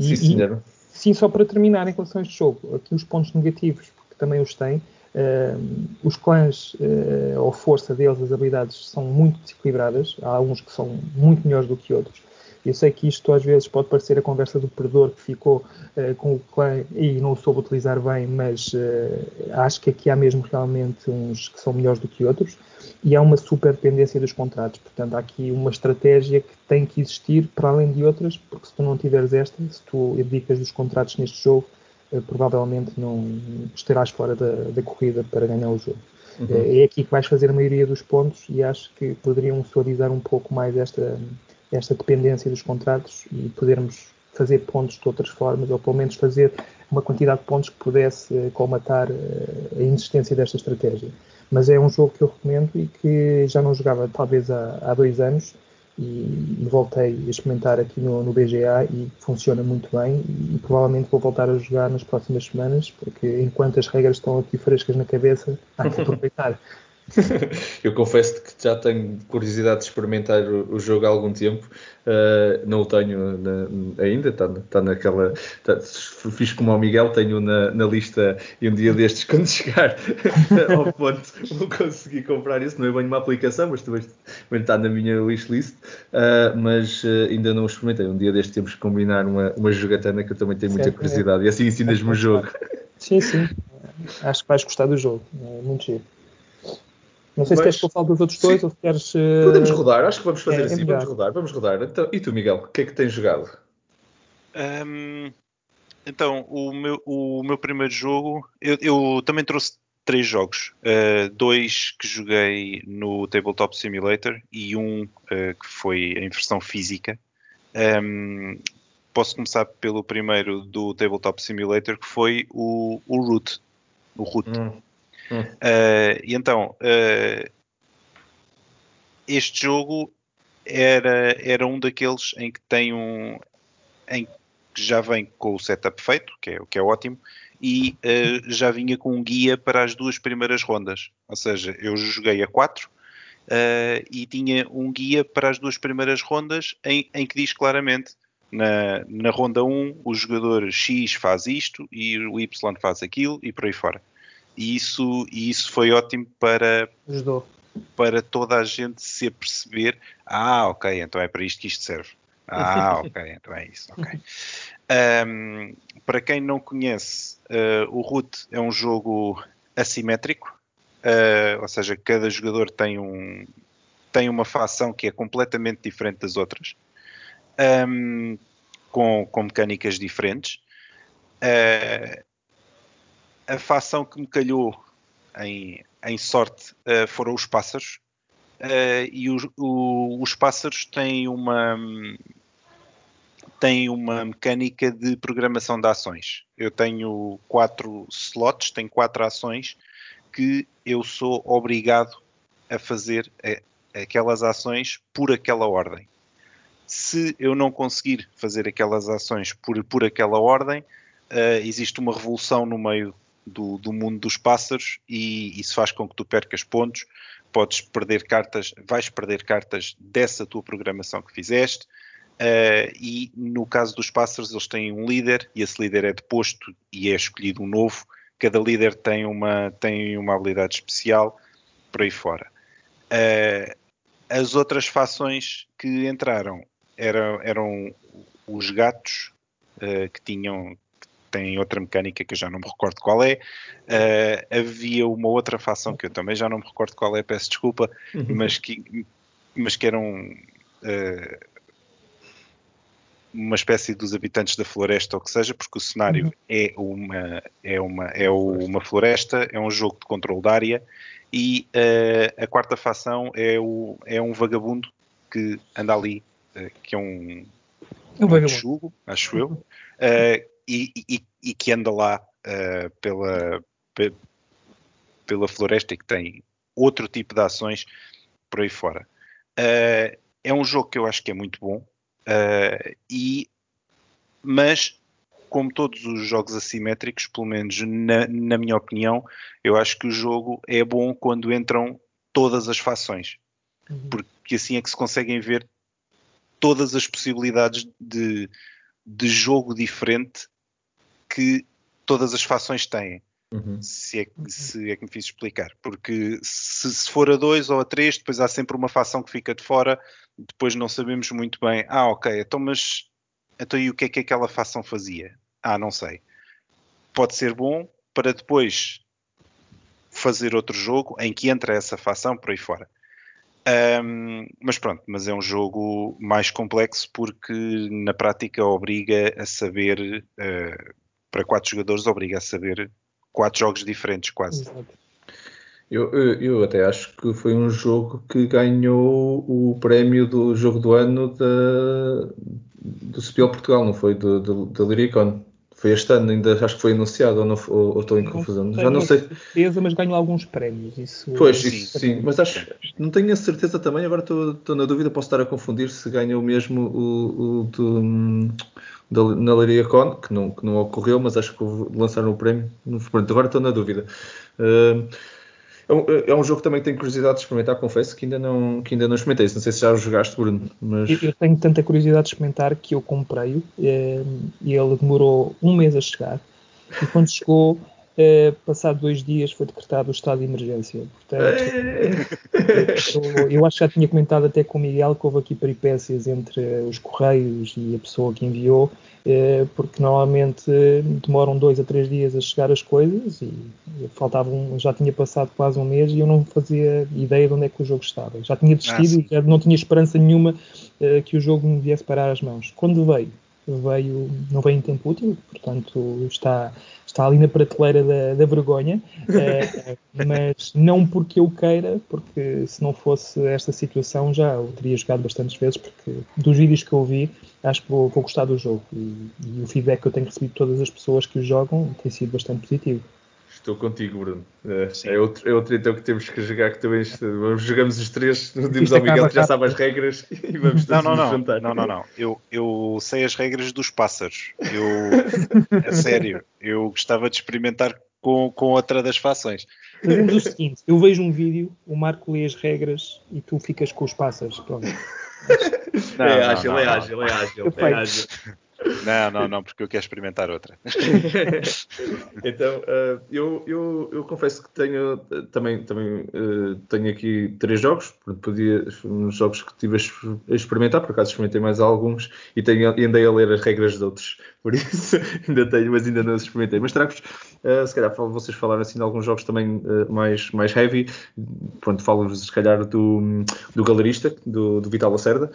sim, senhor. sim, só para terminar em relação a este jogo, aqui os pontos negativos, porque também os tem, Uh, os clãs, uh, ou força deles, as habilidades, são muito desequilibradas. Há alguns que são muito melhores do que outros. Eu sei que isto às vezes pode parecer a conversa do perdedor que ficou uh, com o clã e não o soube utilizar bem, mas acho que aqui há mesmo realmente uns que são melhores do que outros e há uma super dependência dos contratos. Portanto, há aqui uma estratégia que tem que existir para além de outras, porque se tu não tiveres esta, se tu abdicas dos contratos neste jogo, eh, provavelmente não estarás fora da, da, corrida para ganhar o jogo. Uhum. Eh, é aqui que vais fazer a maioria dos pontos e acho que poderiam suavizar um pouco mais esta, esta dependência dos contratos e podermos fazer pontos de outras formas, ou pelo menos fazer uma quantidade de pontos que pudesse uh, colmatar a inexistência desta estratégia. Mas é um jogo que eu recomendo e que já não jogava talvez há, há dois anos e, voltei a experimentar aqui no, no, BGA e funciona muito bem e, provavelmente vou voltar a jogar nas próximas semanas porque enquanto as regras estão aqui frescas na cabeça há que (laughs) aproveitar. (laughs) eu confesso que já tenho curiosidade de experimentar o, o jogo há algum tempo. Uh, não o tenho na, ainda, está tá naquela. Tá, fiz como ao Miguel, tenho na, na, lista e um dia destes, (laughs) quando chegar (laughs) ao ponto, vou conseguir comprar isso. Não é bem uma aplicação, mas também, está na minha wishlist. Uh, mas uh, ainda não o experimentei. Um dia destes temos que combinar uma, uma jogatana que eu também tenho muita é. curiosidade. E assim ensinas-me o jogo. Sim, sim. Acho que vais gostar do jogo. É muito giro. Não sei Mas, se queres que eu fale dos outros dois sim. ou se queres. Uh... Podemos rodar, acho que vamos fazer é, assim. É vamos rodar, vamos rodar. Então, e tu, Miguel, o que é que tens jogado? Um, então, o meu, o meu primeiro jogo, eu, eu também trouxe três jogos. Uh, dois que joguei no Tabletop Simulator e um uh, que foi em versão física. Um, posso começar pelo primeiro do Tabletop Simulator, que foi o, o Root. O Root. Hum. Uh, e então, uh, este jogo era, era um daqueles em que tem um. em que já vem com o setup feito, que é, que é ótimo, e uh, já vinha com um guia para as duas primeiras rondas. Ou seja, eu joguei a 4 uh, e tinha um guia para as duas primeiras rondas em, em que diz claramente na, na ronda 1 o jogador X faz isto e o Y faz aquilo e por aí fora e isso, e isso foi ótimo para, Ajudou. para toda a gente se aperceber, ah, ok, então é para isto que isto serve. Ah, (laughs) ok, então é isso, ok. Um, para quem não conhece, uh, o Root é um jogo assimétrico, uh, ou seja, cada jogador tem, um, tem uma facção que é completamente diferente das outras, um, com, com mecânicas diferentes. Uh, a facção que me calhou em, em sorte uh, foram os pássaros. Uh, e os, o, os pássaros têm uma têm uma mecânica de programação de ações. Eu tenho quatro slots, tenho quatro ações que eu sou obrigado a fazer a, aquelas ações por aquela ordem. Se eu não conseguir fazer aquelas ações por, por aquela ordem, uh, existe uma revolução no meio do, do mundo dos pássaros e isso faz com que tu percas pontos, podes perder cartas, vais perder cartas dessa tua programação que fizeste. Uh, e no caso dos pássaros, eles têm um líder e esse líder é deposto e é escolhido um novo. Cada líder tem uma, tem uma habilidade especial por aí fora. Uh, as outras fações que entraram eram, eram os gatos uh, que tinham tem outra mecânica que eu já não me recordo qual é. Uh, havia uma outra facção que eu também já não me recordo qual é, peço desculpa, uhum. mas, que, mas que eram uh, uma espécie dos habitantes da floresta, ou que seja, porque o cenário uhum. é, uma, é, uma, é uma floresta, é um jogo de controle de área, e uh, a quarta facção é, o, é um vagabundo que anda ali, que é um, um, um acho eu, uh, e, e, e que anda lá uh, pela, pela floresta e que tem outro tipo de ações por aí fora. Uh, é um jogo que eu acho que é muito bom, uh, e, mas como todos os jogos assimétricos, pelo menos na, na, minha opinião, eu acho que o jogo é bom quando entram todas as fações, uhum. porque assim é que se conseguem ver todas as possibilidades de, de jogo diferente que todas as fações têm. Uhum. Se, é, se, é, que me fiz explicar. Porque se, se, for a 2 ou a 3, depois há sempre uma fação que fica de fora, depois não sabemos muito bem. Ah, ok, então mas então e o que é que aquela fação fazia? Ah, não sei. Pode ser bom para depois fazer outro jogo em que entra essa fação por aí fora. Um, mas pronto, mas é um jogo mais complexo porque na prática obriga a saber uh, para quatro jogadores obriga a saber quatro jogos diferentes quase. Eu, eu, até acho que foi um jogo que ganhou o prémio do jogo do ano da, do Spiel Portugal, não foi? Da Liricon. Foi este ano, ainda acho que foi anunciado, ou, não, ou, ou estou em confusão? Já não sei. certeza, mas ganhou alguns prémios. Isso, pois, isso, sim, mas acho, não tenho a certeza também, agora estou, estou na dúvida, posso estar a confundir se ganhou mesmo o, o do, da, na Leiria Con, que não, que não ocorreu, mas acho que lançaram o prémio. Pronto, agora estou na dúvida. Uh, É um jogo que também tenho curiosidade de experimentar, confesso que ainda não, que ainda não experimentei. Não sei se já o jogaste, Bruno. Mas... Eu, eu tenho tanta curiosidade de experimentar que eu comprei-o eh, e ele demorou um mês a chegar. E quando chegou, eh, passado dois dias foi decretado o estado de emergência. Portanto, eu, (laughs) eu, acho que já tinha comentado até com o Miguel que houve aqui peripécias entre os correios e a pessoa que enviou, eh, porque normalmente demoram dois a três dias a chegar as coisas e faltavam, já tinha passado quase um mês e eu não fazia ideia de onde é que o jogo estava. Já tinha desistido ah, e já não tinha esperança nenhuma uh, que o jogo me viesse parar as mãos. Quando veio, veio, não veio em tempo útil, portanto está, está ali na prateleira da, da vergonha, é, (laughs) mas não porque eu queira, porque se não fosse esta situação já o teria jogado bastantes vezes, porque dos vídeos que eu vi acho que vou, vou gostar do jogo e, e o feedback que eu tenho recebido de todas as pessoas que o jogam tem sido bastante positivo. Estou contigo, Bruno. É, é, outro, é outro então que temos que jogar que também jogamos os três, dizemos ao Miguel que já sabe as regras (laughs) e vamos não, não, não, jantar. Não, não, não. Eu, eu sei as regras dos pássaros. Eu, (laughs) a sério, eu gostava de experimentar com, com outra das fações. Fazemos o seguinte: eu vejo um vídeo, o Marco lê as regras e tu ficas com os pássaros. Pronto. (laughs) Não, é ágil, é ágil, é ágil, é ágil. Não, não, não, porque eu quero experimentar outra. (laughs) então, uh, eu, eu, eu, confesso que tenho também, também uh, tenho aqui três jogos, podia, uns jogos que tive a experimentar, por acaso experimentei mais alguns e, tenho, andei a ler as regras de outros, por isso (laughs) ainda tenho, mas ainda não experimentei. Mas trago-vos, se calhar vocês falaram assim de alguns jogos também mais, mais heavy, pronto, falo-vos se calhar do, do Galerista, do, do Vital Lacerda,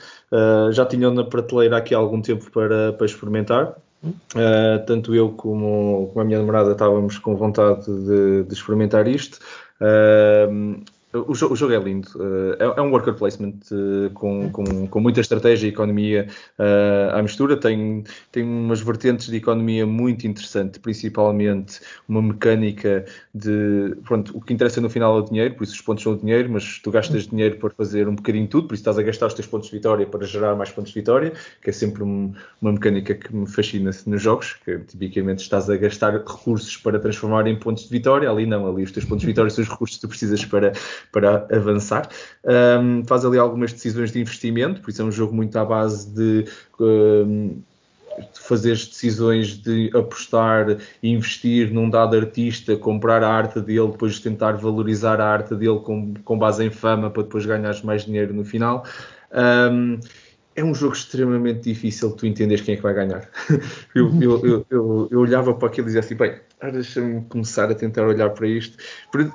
já tinham na prateleira aqui há algum tempo para, para experimentar. Uh, tanto eu como, como, a minha namorada estávamos com vontade de, de experimentar isto. Uh, o, jogo, o jogo é lindo. Uh, é, é, um worker placement uh, com, com, com, muita estratégia e economia uh, à mistura. Tem, tem umas vertentes de economia muito interessante, principalmente uma mecânica de. Pronto, o que interessa no final é o dinheiro, por isso os pontos são o dinheiro, mas tu gastas dinheiro para fazer um bocadinho tudo, por isso estás a gastar os teus pontos de vitória para gerar mais pontos de vitória, que é sempre um, uma mecânica que me fascina nos jogos, que tipicamente estás a gastar recursos para transformar em pontos de vitória. Ali não, ali os teus pontos de vitória são os recursos que tu precisas para para avançar. Um, faz ali algumas decisões de investimento, por isso é um jogo muito à base de. Um, fazer decisões de apostar investir num dado artista, comprar a arte dele, depois tentar valorizar a arte dele com, com base em fama para depois ganhar mais dinheiro no final. Um, é um jogo extremamente difícil tu entenderes quem é que vai ganhar. (laughs) eu, eu, eu, eu, olhava para aquilo e dizia assim, bem, deixa-me começar a tentar olhar para isto.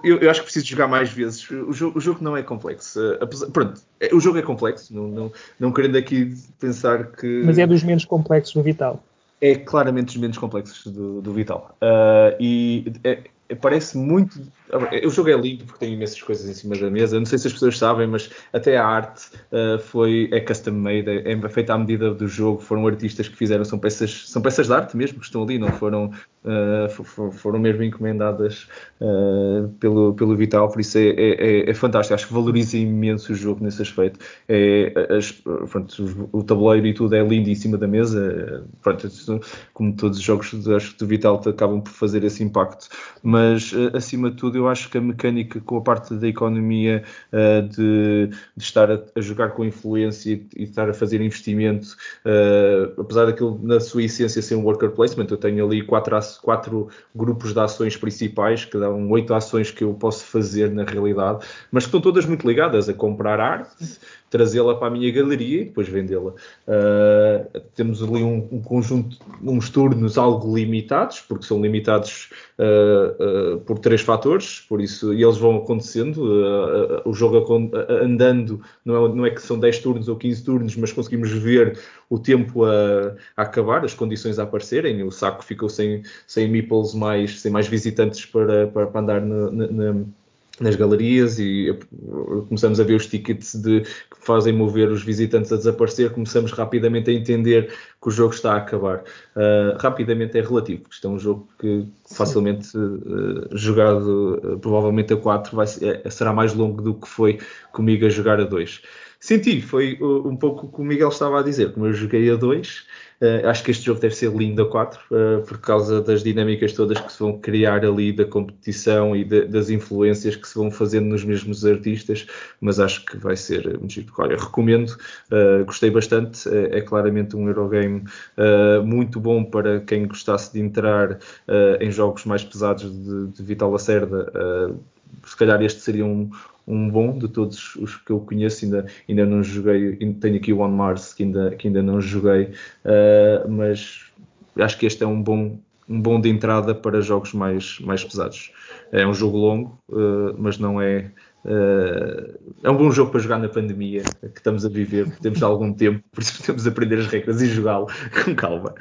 Eu, eu, acho que preciso jogar mais vezes. O jogo, o jogo não é complexo. Apesar, pronto, é, o jogo é complexo, não, não, não querendo aqui pensar que... Mas é dos menos complexos do Vital. É claramente dos menos complexos do, do Vital. Uh, e é, parece muito. O jogo é lindo porque tem imensas coisas em cima da mesa. Não sei se as pessoas sabem, mas até a arte uh, foi é custom made, é, é, feita à medida do jogo. Foram artistas que fizeram, são peças, são peças de arte mesmo que estão ali, não foram uh, foram mesmo encomendadas uh, pelo, pelo Vital, por isso é, é, é, é, fantástico. Acho que valoriza imenso o jogo nesse aspecto. É, as, pronto, o tabuleiro e tudo é lindo em cima da mesa. Pronto, como todos os jogos acho que do Vital acabam por fazer esse impacto. Mas uh, acima de tudo, eu acho que a mecânica com a parte da economia de, de, estar a, a, jogar com influência e, e, estar a fazer investimento, apesar daquilo na sua essência ser um worker placement, eu tenho ali quatro quatro grupos de ações principais, que dão oito ações que eu posso fazer na realidade, mas que estão todas muito ligadas a comprar arte, trazê-la para a minha galeria e depois vendê-la. Uh, temos ali um, um, conjunto, uns turnos algo limitados, porque são limitados uh, uh, por três fatores, por isso, e eles vão acontecendo, o jogo andando, não é, não é que são 10 turnos ou 15 turnos, mas conseguimos ver o tempo a, a acabar, as condições a aparecerem, o saco ficou sem, sem meeples mais, sem mais visitantes para, para, para andar na, nas galerias e começamos a ver os tickets de, que fazem mover os visitantes a desaparecer, começamos rapidamente a entender que o jogo está a acabar. Uh, rapidamente é relativo, porque isto é um jogo que facilmente uh, jogado, uh, provavelmente a 4 vai, é, será mais longo do que foi comigo a jogar a 2. Senti, foi um pouco o que o Miguel estava a dizer, como eu joguei a 2, Uh, acho que este jogo deve ser lindo a 4, uh, por causa das dinâmicas todas que se vão criar ali da competição e de, das influências que se vão fazendo nos mesmos artistas, mas acho que vai ser muito giro. Olha, recomendo, uh, gostei bastante, é claramente um Eurogame muito bom para quem gostasse de entrar em jogos mais pesados de, de Vital Lacerda. se calhar este seria um, um bom de todos os que eu conheço. Ainda, ainda não joguei, tenho aqui o On Mars que ainda, que ainda não joguei, uh, mas acho que este é um bom, um bom de entrada para jogos mais, mais pesados. É um jogo longo, uh, mas não é. Uh, é um bom jogo para jogar na pandemia que estamos a viver, temos algum tempo, por isso temos a aprender as regras e jogá-lo (laughs) com calma.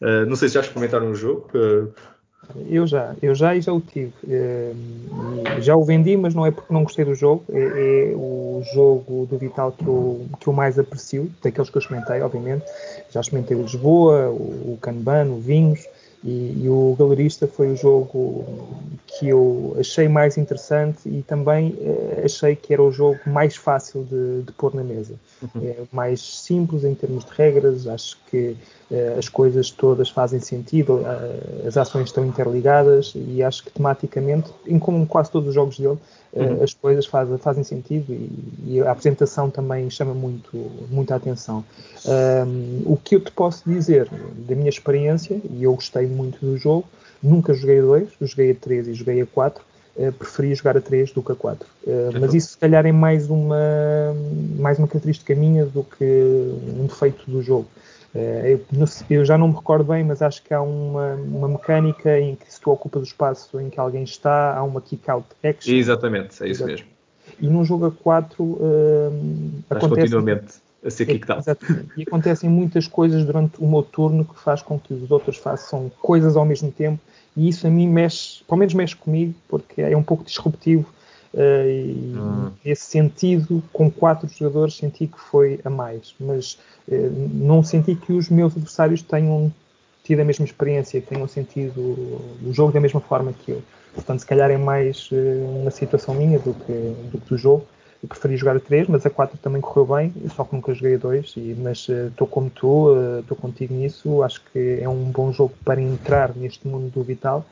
Uh, não sei se já experimentaram o jogo. Eu já, eu já e já o tive. Eh, já o vendi, mas não é porque não gostei do jogo. É, é, o jogo do Vital que eu, que eu mais aprecio, daqueles que eu experimentei, obviamente. Já experimentei o Lisboa, o, o Kanban, o Vinhos. E, e, o Galerista foi o jogo que eu achei mais interessante e também eh, achei que era o jogo mais fácil de, de pôr na mesa. Uhum. É mais simples em termos de regras, acho que eh, as coisas todas fazem sentido, eh, as ações estão interligadas e acho que tematicamente, em como quase todos os jogos dele, uhum. as coisas fazem, fazem sentido e, e, a apresentação também chama muito, muita atenção. Um, o que eu te posso dizer da minha experiência, e eu gostei muito do jogo, nunca joguei a 2, joguei a 3 e joguei a 4, uh, preferia jogar a 3 do que a 4. Uh, mas isso se calhar é mais uma, mais uma característica minha do que um defeito do jogo. Eh, eu, eu, já não me recordo bem, mas acho que há uma, uma mecânica em que se tu ocupas o espaço em que alguém está, há uma kick-out action. Exatamente, é isso mesmo. E num jogo a 4 uh, acontece continuamente a ser kicked out. E acontecem muitas coisas durante o meu turno que faz com que os outros façam coisas ao mesmo tempo e isso a mim mexe, pelo menos mexe comigo, porque é um pouco disruptivo Uh, e hum. esse sentido, com quatro jogadores, senti que foi a mais. Mas uh, não senti que os meus adversários tenham tido a mesma experiência, que tenham sentido o jogo da mesma forma que eu. Portanto, se calhar é mais uh, uma situação minha do que, do que do jogo. Eu preferi jogar a 3, mas a 4 também correu bem, só que nunca joguei a 2. E, mas estou como tu, estou contigo nisso. Acho que é um bom jogo para entrar neste mundo do Vital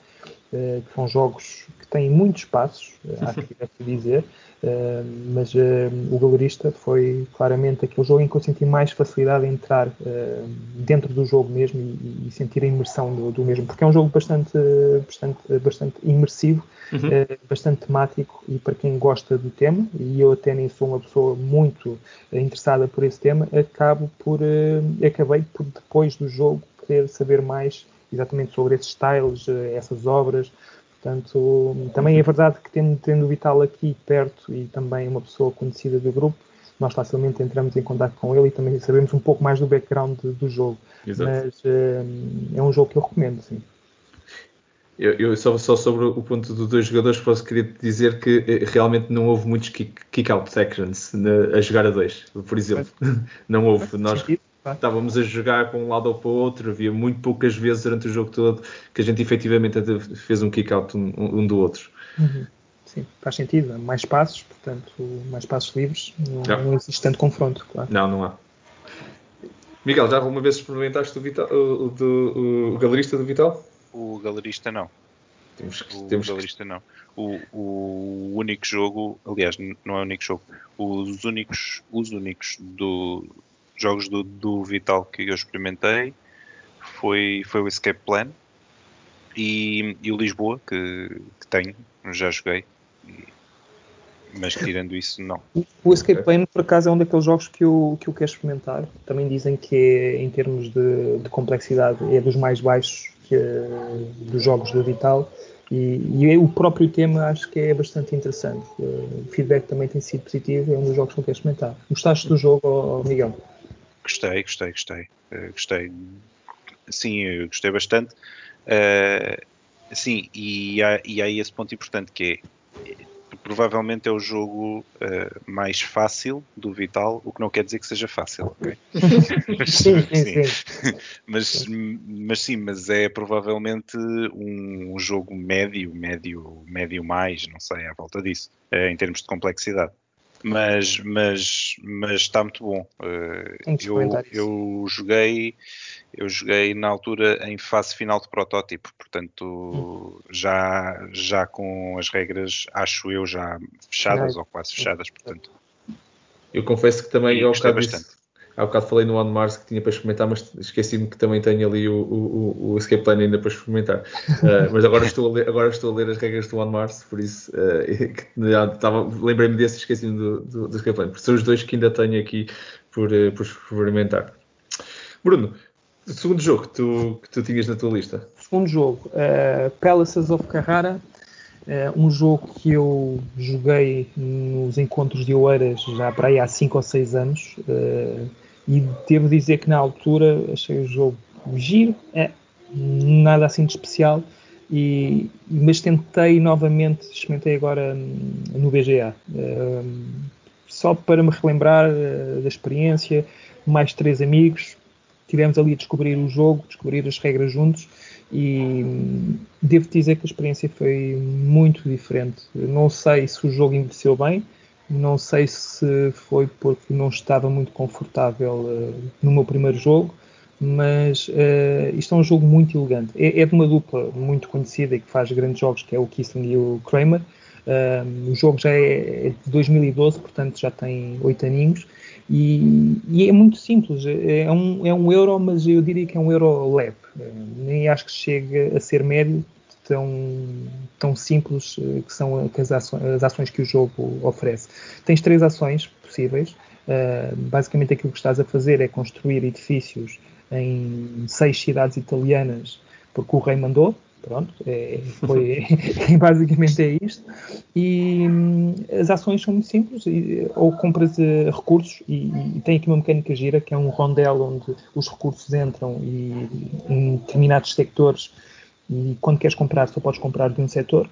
que são jogos que têm muitos passos, eh, há que dizer, eh, mas o Galerista foi claramente aquele jogo em que eu senti mais facilidade em entrar dentro do jogo mesmo e, sentir a imersão do, do, mesmo, porque é um jogo bastante, bastante, bastante imersivo, uhum. bastante temático e para quem gosta do tema, e eu até nem sou uma pessoa muito interessada por esse tema, acabo por, acabei por depois do jogo querer saber mais exatamente sobre esses styles, eh, essas obras. Portanto, também é verdade que tendo, tendo o Vital aqui perto e também uma pessoa conhecida do grupo, nós facilmente entramos em contato com ele e também sabemos um pouco mais do background do jogo. Exato. Mas uh, é um jogo que eu recomendo, sim. Eu, eu só, só, sobre o ponto dos dois jogadores posso querer dizer que eh, realmente não houve muitos kick-out kick sections a jogar a dois, por exemplo. (laughs) Não houve. Nós, Estávamos a jogar com um lado ou para o outro, havia muito poucas vezes durante o jogo todo que a gente efetivamente fez um kick-out um, um, do outro. Uhum. Sim, faz sentido. Mais passos, portanto, mais passos livres, não, não. não existe tanto confronto, claro. Não, não há. Miguel, já alguma vez experimentaste o, Vital, o, do, o galerista do Vital? O galerista não. Temos que, o temos galerista que... não. O, o único jogo, aliás, não é o único jogo, os únicos, os únicos do, jogos do, do Vital que eu experimentei foi, foi o Escape Plan e, e o Lisboa, que, que tenho, já joguei. Mas tirando isso, não. O Escape Plan, por acaso, é um daqueles jogos que eu, que eu quero experimentar. Também dizem que, é, em termos de, de complexidade, é dos mais baixos que, dos jogos do Vital. E, e, o próprio tema acho que é bastante interessante. O feedback também tem sido positivo. É um dos jogos que eu quero experimentar. Gostaste do jogo, Miguel? Gostei, gostei, gostei. Uh, gostei. Sim, gostei bastante. Uh, sim, e há, e há esse ponto importante que é provavelmente é o jogo uh, mais fácil do Vital, o que não quer dizer que seja fácil, ok? (laughs) mas, sim, sim, sim. mas, mas, sim, mas é provavelmente um, um, jogo médio, médio, médio mais, não sei, à volta disso, uh, em termos de complexidade. Mas, mas, mas está muito bom. Uh, eu, eu joguei eu joguei na altura em fase final de protótipo, portanto hum. já, já com as regras, acho eu, já fechadas ou quase fechadas, portanto. Eu confesso que também ao bocado, disse, há bocado falei no On Mars que tinha para experimentar, mas esqueci-me que também tenho ali o, o, o Escape Plan ainda para experimentar. Uh, (laughs) mas agora estou, a ler, agora estou a ler as regras do On Mars, por isso (laughs) uh, lembrei-me desse e esqueci-me do, do, do Escape Plan. Porque são os dois que ainda tenho aqui por, uh, por experimentar. Bruno, o segundo jogo que tu, que tu tinhas na tua lista? Segundo jogo, uh, Palaces of Carrara, uh, um jogo que eu joguei nos encontros de Oeiras já para aí há 5 ou 6 anos uh, e devo dizer que na altura achei o jogo giro, é, nada assim de especial, e, mas tentei novamente, experimentei agora no BGA. Uh, só para me relembrar da experiência, mais três amigos, tivemos ali a descobrir o jogo, descobrir as regras juntos e devo dizer que a experiência foi muito diferente. Não sei se o jogo envelheceu bem, não sei se foi porque não estava muito confortável uh, no meu primeiro jogo, mas uh, isto é um jogo muito elegante. É, é, de uma dupla muito conhecida e que faz grandes jogos, que é o Kissling e o Kramer. Uh, o jogo já é, é de 2012, portanto já tem oito aninhos e, e, é muito simples, é um, é um euro, mas eu diria que é um euro leve. Nem acho que chegue a ser médio, tão, tão simples eh, que são as ações, as ações que o jogo oferece. Tens três ações possíveis. Uh, basicamente aquilo que estás a fazer é construir edifícios em seis cidades italianas porque o rei mandou, Pronto, é, foi, (laughs) basicamente é isto. E hum, as ações são muito simples, e, ou compras uh, recursos, e, e, tem aqui uma mecânica gira, que é um rondel onde os recursos entram e, em determinados sectores, e quando queres comprar, só podes comprar de um setor.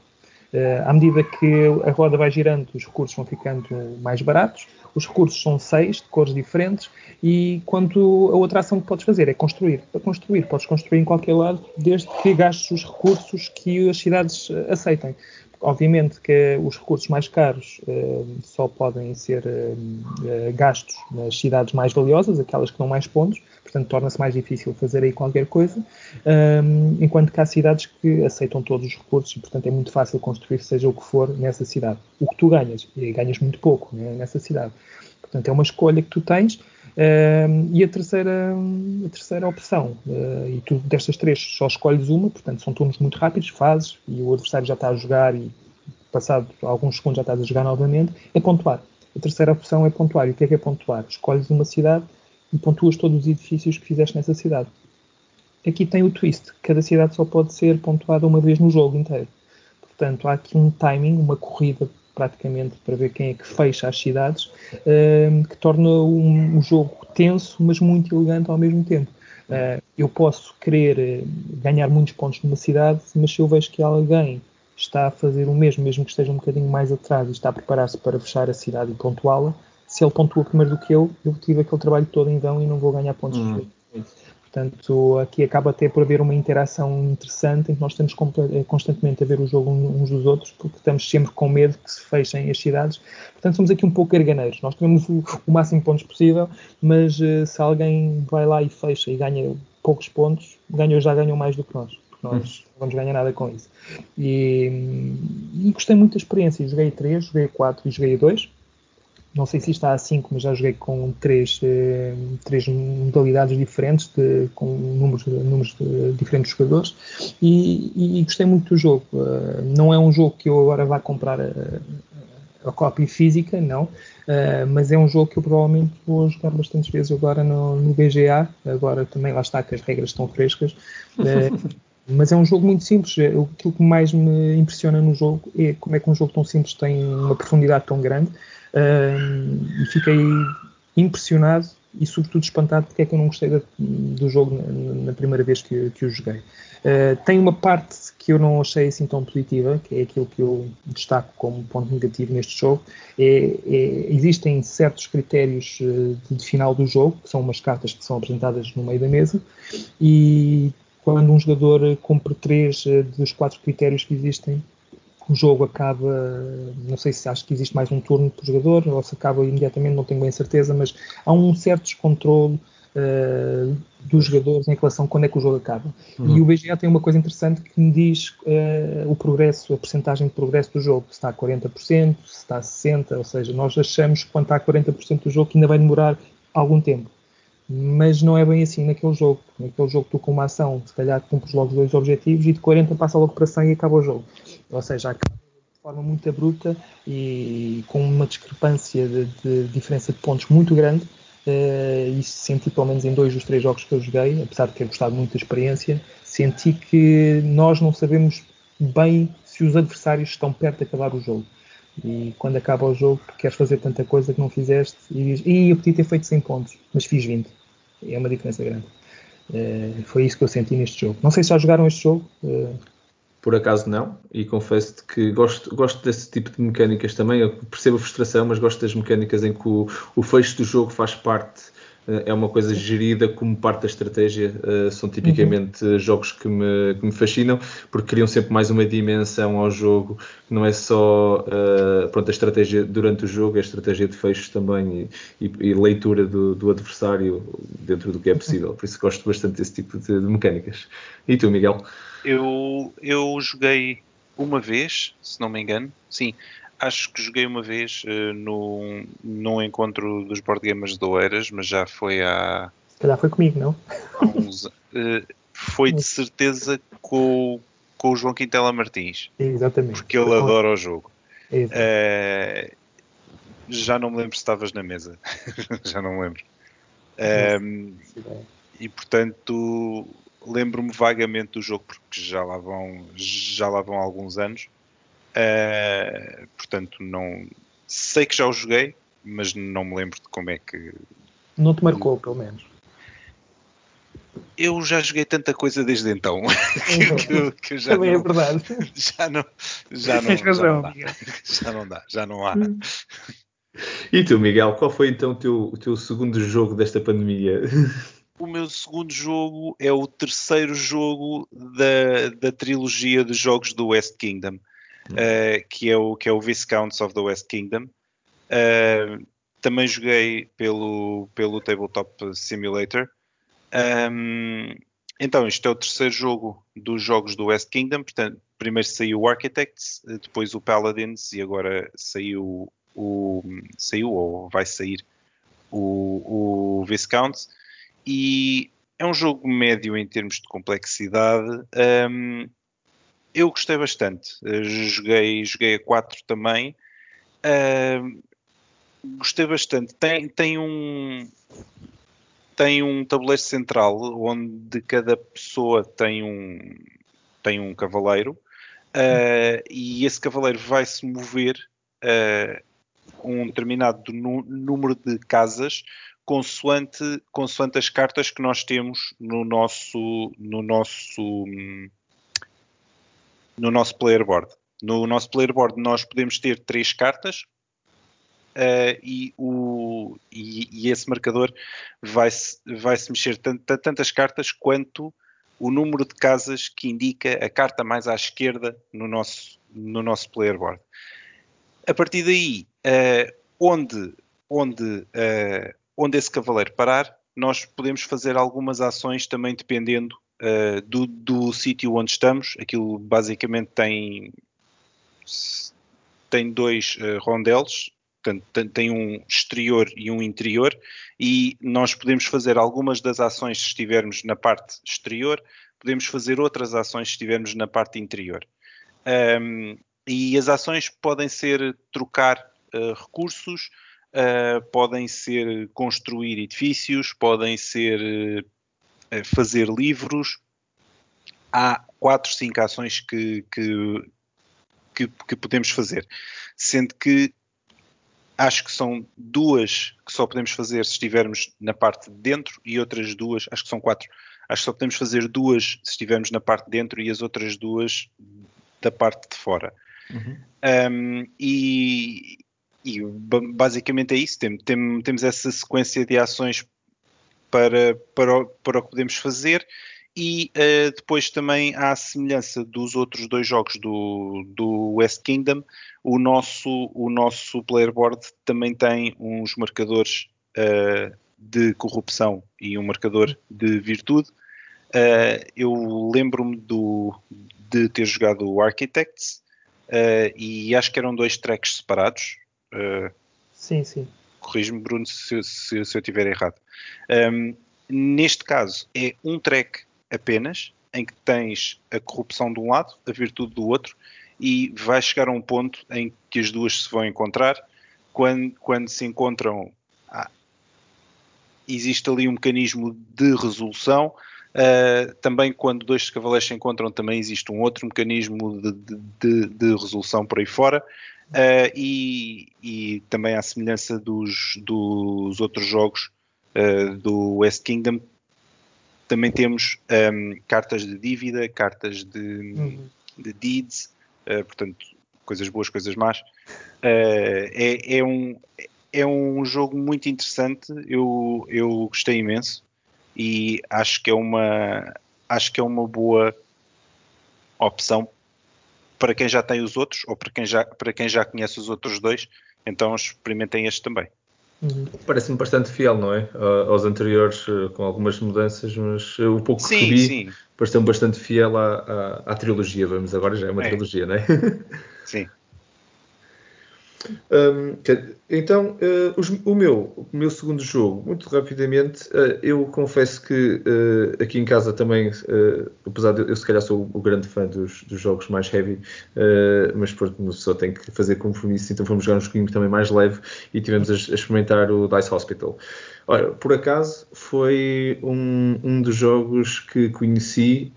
Uh, à medida que a roda vai girando, os recursos vão ficando mais baratos. Os recursos são seis, de cores diferentes, e quanto a outra ação que podes fazer é construir. Para construir, podes construir em qualquer lado, desde que gastes os recursos que as cidades eh, aceitem. Obviamente que os recursos mais caros uh, só podem ser uh, gastos nas cidades mais valiosas, aquelas que dão mais pontos, portanto torna-se mais difícil fazer aí qualquer coisa, um, enquanto que há cidades que aceitam todos os recursos e, portanto, é muito fácil construir seja o que for nessa cidade. O que tu ganhas, e ganhas muito pouco né, nessa cidade. Portanto, é uma escolha que tu tens Uh, e a terceira, a terceira opção, uh, e tu destas três só escolhes uma, portanto são turnos muito rápidos, fazes, e o adversário já está a jogar e passado alguns segundos já estás a jogar novamente, é pontuar. A terceira opção é pontuar. E o que é que é pontuar? Escolhes uma cidade e pontuas todos os edifícios que fizeste nessa cidade. Aqui tem o twist, cada cidade só pode ser pontuada uma vez no jogo inteiro. Portanto, há aqui um timing, uma corrida praticamente para ver quem é que fecha as cidades, uh, que torna um, jogo tenso, mas muito elegante ao mesmo tempo. Uh, eu posso querer eh, ganhar muitos pontos numa cidade, mas se eu vejo que alguém está a fazer o mesmo, mesmo que esteja um bocadinho mais atrás e está a preparar-se para fechar a cidade e pontuá-la, se ele pontua primeiro do que eu, eu tive aquele trabalho todo em vão e não vou ganhar pontos. Uhum. Portanto, aqui acaba até por haver uma interação interessante em que nós estamos eh, constantemente a ver o jogo uns dos outros, porque estamos sempre com medo que se fechem as cidades. Portanto, somos aqui um pouco garganeiros. Nós queremos o, o máximo de pontos possível, mas uh, se alguém vai lá e fecha e ganha poucos pontos, ganhou, já ganhou mais do que nós. Porque nós uhum. não vamos ganhar nada com isso. E, e gostei muito da experiência. Joguei 3, joguei 4 e joguei 2 não sei se está a 5, mas já joguei com três, eh, três modalidades diferentes, de, com números, números de diferentes jogadores, e, e, gostei muito do jogo. Uh, não é um jogo que eu agora vá comprar a, a cópia física, não, uh, mas é um jogo que eu provavelmente vou jogar bastantes vezes agora no, no BGA. Agora também lá está que as regras estão frescas. (laughs) Mas é um jogo muito simples. Aquilo que mais me impressiona no jogo é como é que um jogo tão simples tem uma profundidade tão grande e fiquei impressionado e sobretudo espantado porque é que eu não gostei do jogo na, na, primeira vez que, que o joguei. Uh, tem uma parte que eu não achei assim tão positiva, que é aquilo que eu destaco como ponto negativo neste jogo, é, é, existem certos critérios eh, de, de, final do jogo, que são umas cartas que são apresentadas no meio da mesa, e quando um jogador cumpre três eh, dos quatro critérios que existem, o jogo acaba, não sei se acho que existe mais um turno por jogador, ou se acaba imediatamente, não tenho bem certeza, mas há um certo descontrole uh, dos jogadores em relação a quando é que o jogo acaba. Uhum. E o BGA tem uma coisa interessante que me diz uh, o progresso, a percentagem de progresso do jogo, se está a 40%, se está a 60%, ou seja, nós achamos que quando está a 40% do jogo que ainda vai demorar algum tempo. Mas não é bem assim naquele jogo. Naquele jogo tu com uma ação, se calhar cumpres logo dois objetivos e de 40 passa logo para 100 e acaba o jogo. Ou seja, acaba de forma muito abrupta e com uma discrepância de, de diferença de pontos muito grande Uh, e senti, pelo menos em dois dos três jogos que eu joguei, apesar de ter gostado muito da experiência, senti que nós não sabemos bem se os adversários estão perto de acabar o jogo. E quando acaba o jogo, queres fazer tanta coisa que não fizeste e dizes, eu podia ter feito 100 pontos, mas fiz 20. É uma diferença grande. Uh, foi isso que eu senti neste jogo. Não sei se já jogaram este jogo. Uh, por acaso não, e confesso-te que gosto, gosto desse tipo de mecânicas também. Eu percebo a frustração, mas gosto das mecânicas em que o, o fecho do jogo faz parte, é uma coisa gerida como parte da estratégia. Uh, são tipicamente uhum. jogos que me, que me, fascinam, porque criam sempre mais uma dimensão ao jogo, que não é só uh, pronto, a estratégia durante o jogo, é a estratégia de fechos também e, e, e leitura do, do, adversário dentro do que é possível. Por isso gosto bastante desse tipo de, de mecânicas. E tu, Miguel? Eu, eu joguei uma vez, se não me engano, sim, acho que joguei uma vez uh, no, num encontro dos board gamers de Oeiras, mas já foi há. Se calhar foi comigo, não? Uns, uh, foi de (laughs) certeza com, com o João Quintela Martins. Exatamente. Porque ele adora o jogo. Uh, já não me lembro se estavas na mesa. (laughs) já não me lembro. Um, e portanto, lembro-me vagamente do jogo porque já lá vão, já lá vão alguns anos. Uh, portanto, não sei que já o joguei, mas não me lembro de como é que. Não te marcou, pelo menos. Eu já joguei tanta coisa desde então (laughs) que, que, já Também é não, é verdade. (laughs) Já não, já não, razão, já, não dá, (laughs) já não dá, já não há. E tu, Miguel, qual foi então o teu, o teu segundo jogo desta pandemia? o meu segundo jogo é o terceiro jogo da, da trilogia de jogos do West Kingdom, uh, que, é o, que é o Viscounts of the West Kingdom. Uh, também joguei pelo, pelo Tabletop Simulator. Um, então, isto é o terceiro jogo dos jogos do West Kingdom. Portanto, primeiro saiu o Architects, depois o Paladins e agora saiu o saiu ou vai sair o, o Viscounts e é um jogo médio em termos de complexidade. Um, eu gostei bastante. Uh, joguei, joguei a 4 também. Uh, gostei bastante. Tem, tem um tem um tabuleiro central onde cada pessoa tem um tem um cavaleiro uh, e esse cavaleiro vai se mover uh, um determinado número de casas consoante, consoante as cartas que nós temos no nosso, no nosso, no nosso player board. No nosso player board nós podemos ter três cartas uh, e, o, e, e, esse marcador vai-se vai -se mexer tantas cartas quanto o número de casas que indica a carta mais à esquerda no nosso, no nosso player board. A partir daí, uh, onde, onde uh, onde esse cavaleiro parar, nós podemos fazer algumas ações também dependendo uh, do, do sítio onde estamos. Aquilo basicamente tem, tem dois uh, rondeles, portanto, tem um exterior e um interior, e nós podemos fazer algumas das ações se estivermos na parte exterior, podemos fazer outras ações se estivermos na parte interior. Um, e as ações podem ser trocar uh, recursos, uh, podem ser construir edifícios, podem ser fazer livros. Há quatro, cinco ações que, que, que, que podemos fazer, sendo que acho que são duas que só podemos fazer se estivermos na parte de dentro e outras duas, acho que são quatro, Acho que só podemos fazer duas se estivermos na parte de dentro e as outras duas da parte de fora. Uhum. Um, e, e, basicamente é isso. Tem, tem, temos essa sequência de ações para, para, para o que podemos fazer. E uh, depois também a semelhança dos outros dois jogos do, do West Kingdom, o nosso, o nosso player board também tem uns marcadores uh, de corrupção e um marcador de virtude. Uh, eu lembro-me de ter jogado o Architects e acho que eram dois tracks separados. sim, sim. Corrijo-me, Bruno, se, se, se, eu estiver errado. Um, neste caso, é um track apenas, em que tens a corrupção de um lado, a virtude do outro, e vai chegar a um ponto em que as duas se vão encontrar. Quando, quando se encontram, ah, existe ali um mecanismo de resolução. Uh, também quando dois cavaleiros se encontram, também existe um outro mecanismo de, de, de resolução por aí fora. Uh, e, e, também à semelhança dos, dos outros jogos uh, do West Kingdom, também temos um, cartas de dívida, cartas de, uhum. de deeds, uh, portanto, coisas boas, coisas más. É, é, um, é um jogo muito interessante, eu, eu gostei imenso e acho que é uma acho que é uma boa opção para quem já tem os outros ou para quem já, para quem já conhece os outros dois, então experimentem este também. Uhum. Parece-me bastante fiel, não é? Aos anteriores, eh, com algumas mudanças, mas eh, o pouco sim, que vi pareceu-me bastante fiel à, à, à, trilogia. Vamos agora, já é uma é. trilogia, não é? Sim. Então, uh, os, o, meu, o meu segundo jogo, muito rapidamente, uh, eu confesso que uh, aqui em casa também, apesar de eu se calhar sou o grande fã dos, dos jogos mais heavy, mas pronto, só tem que fazer compromisso, então fomos jogar um joguinho também mais leve e tivemos a, a experimentar o Dice Hospital. Ora, por acaso foi um, um dos jogos que conheci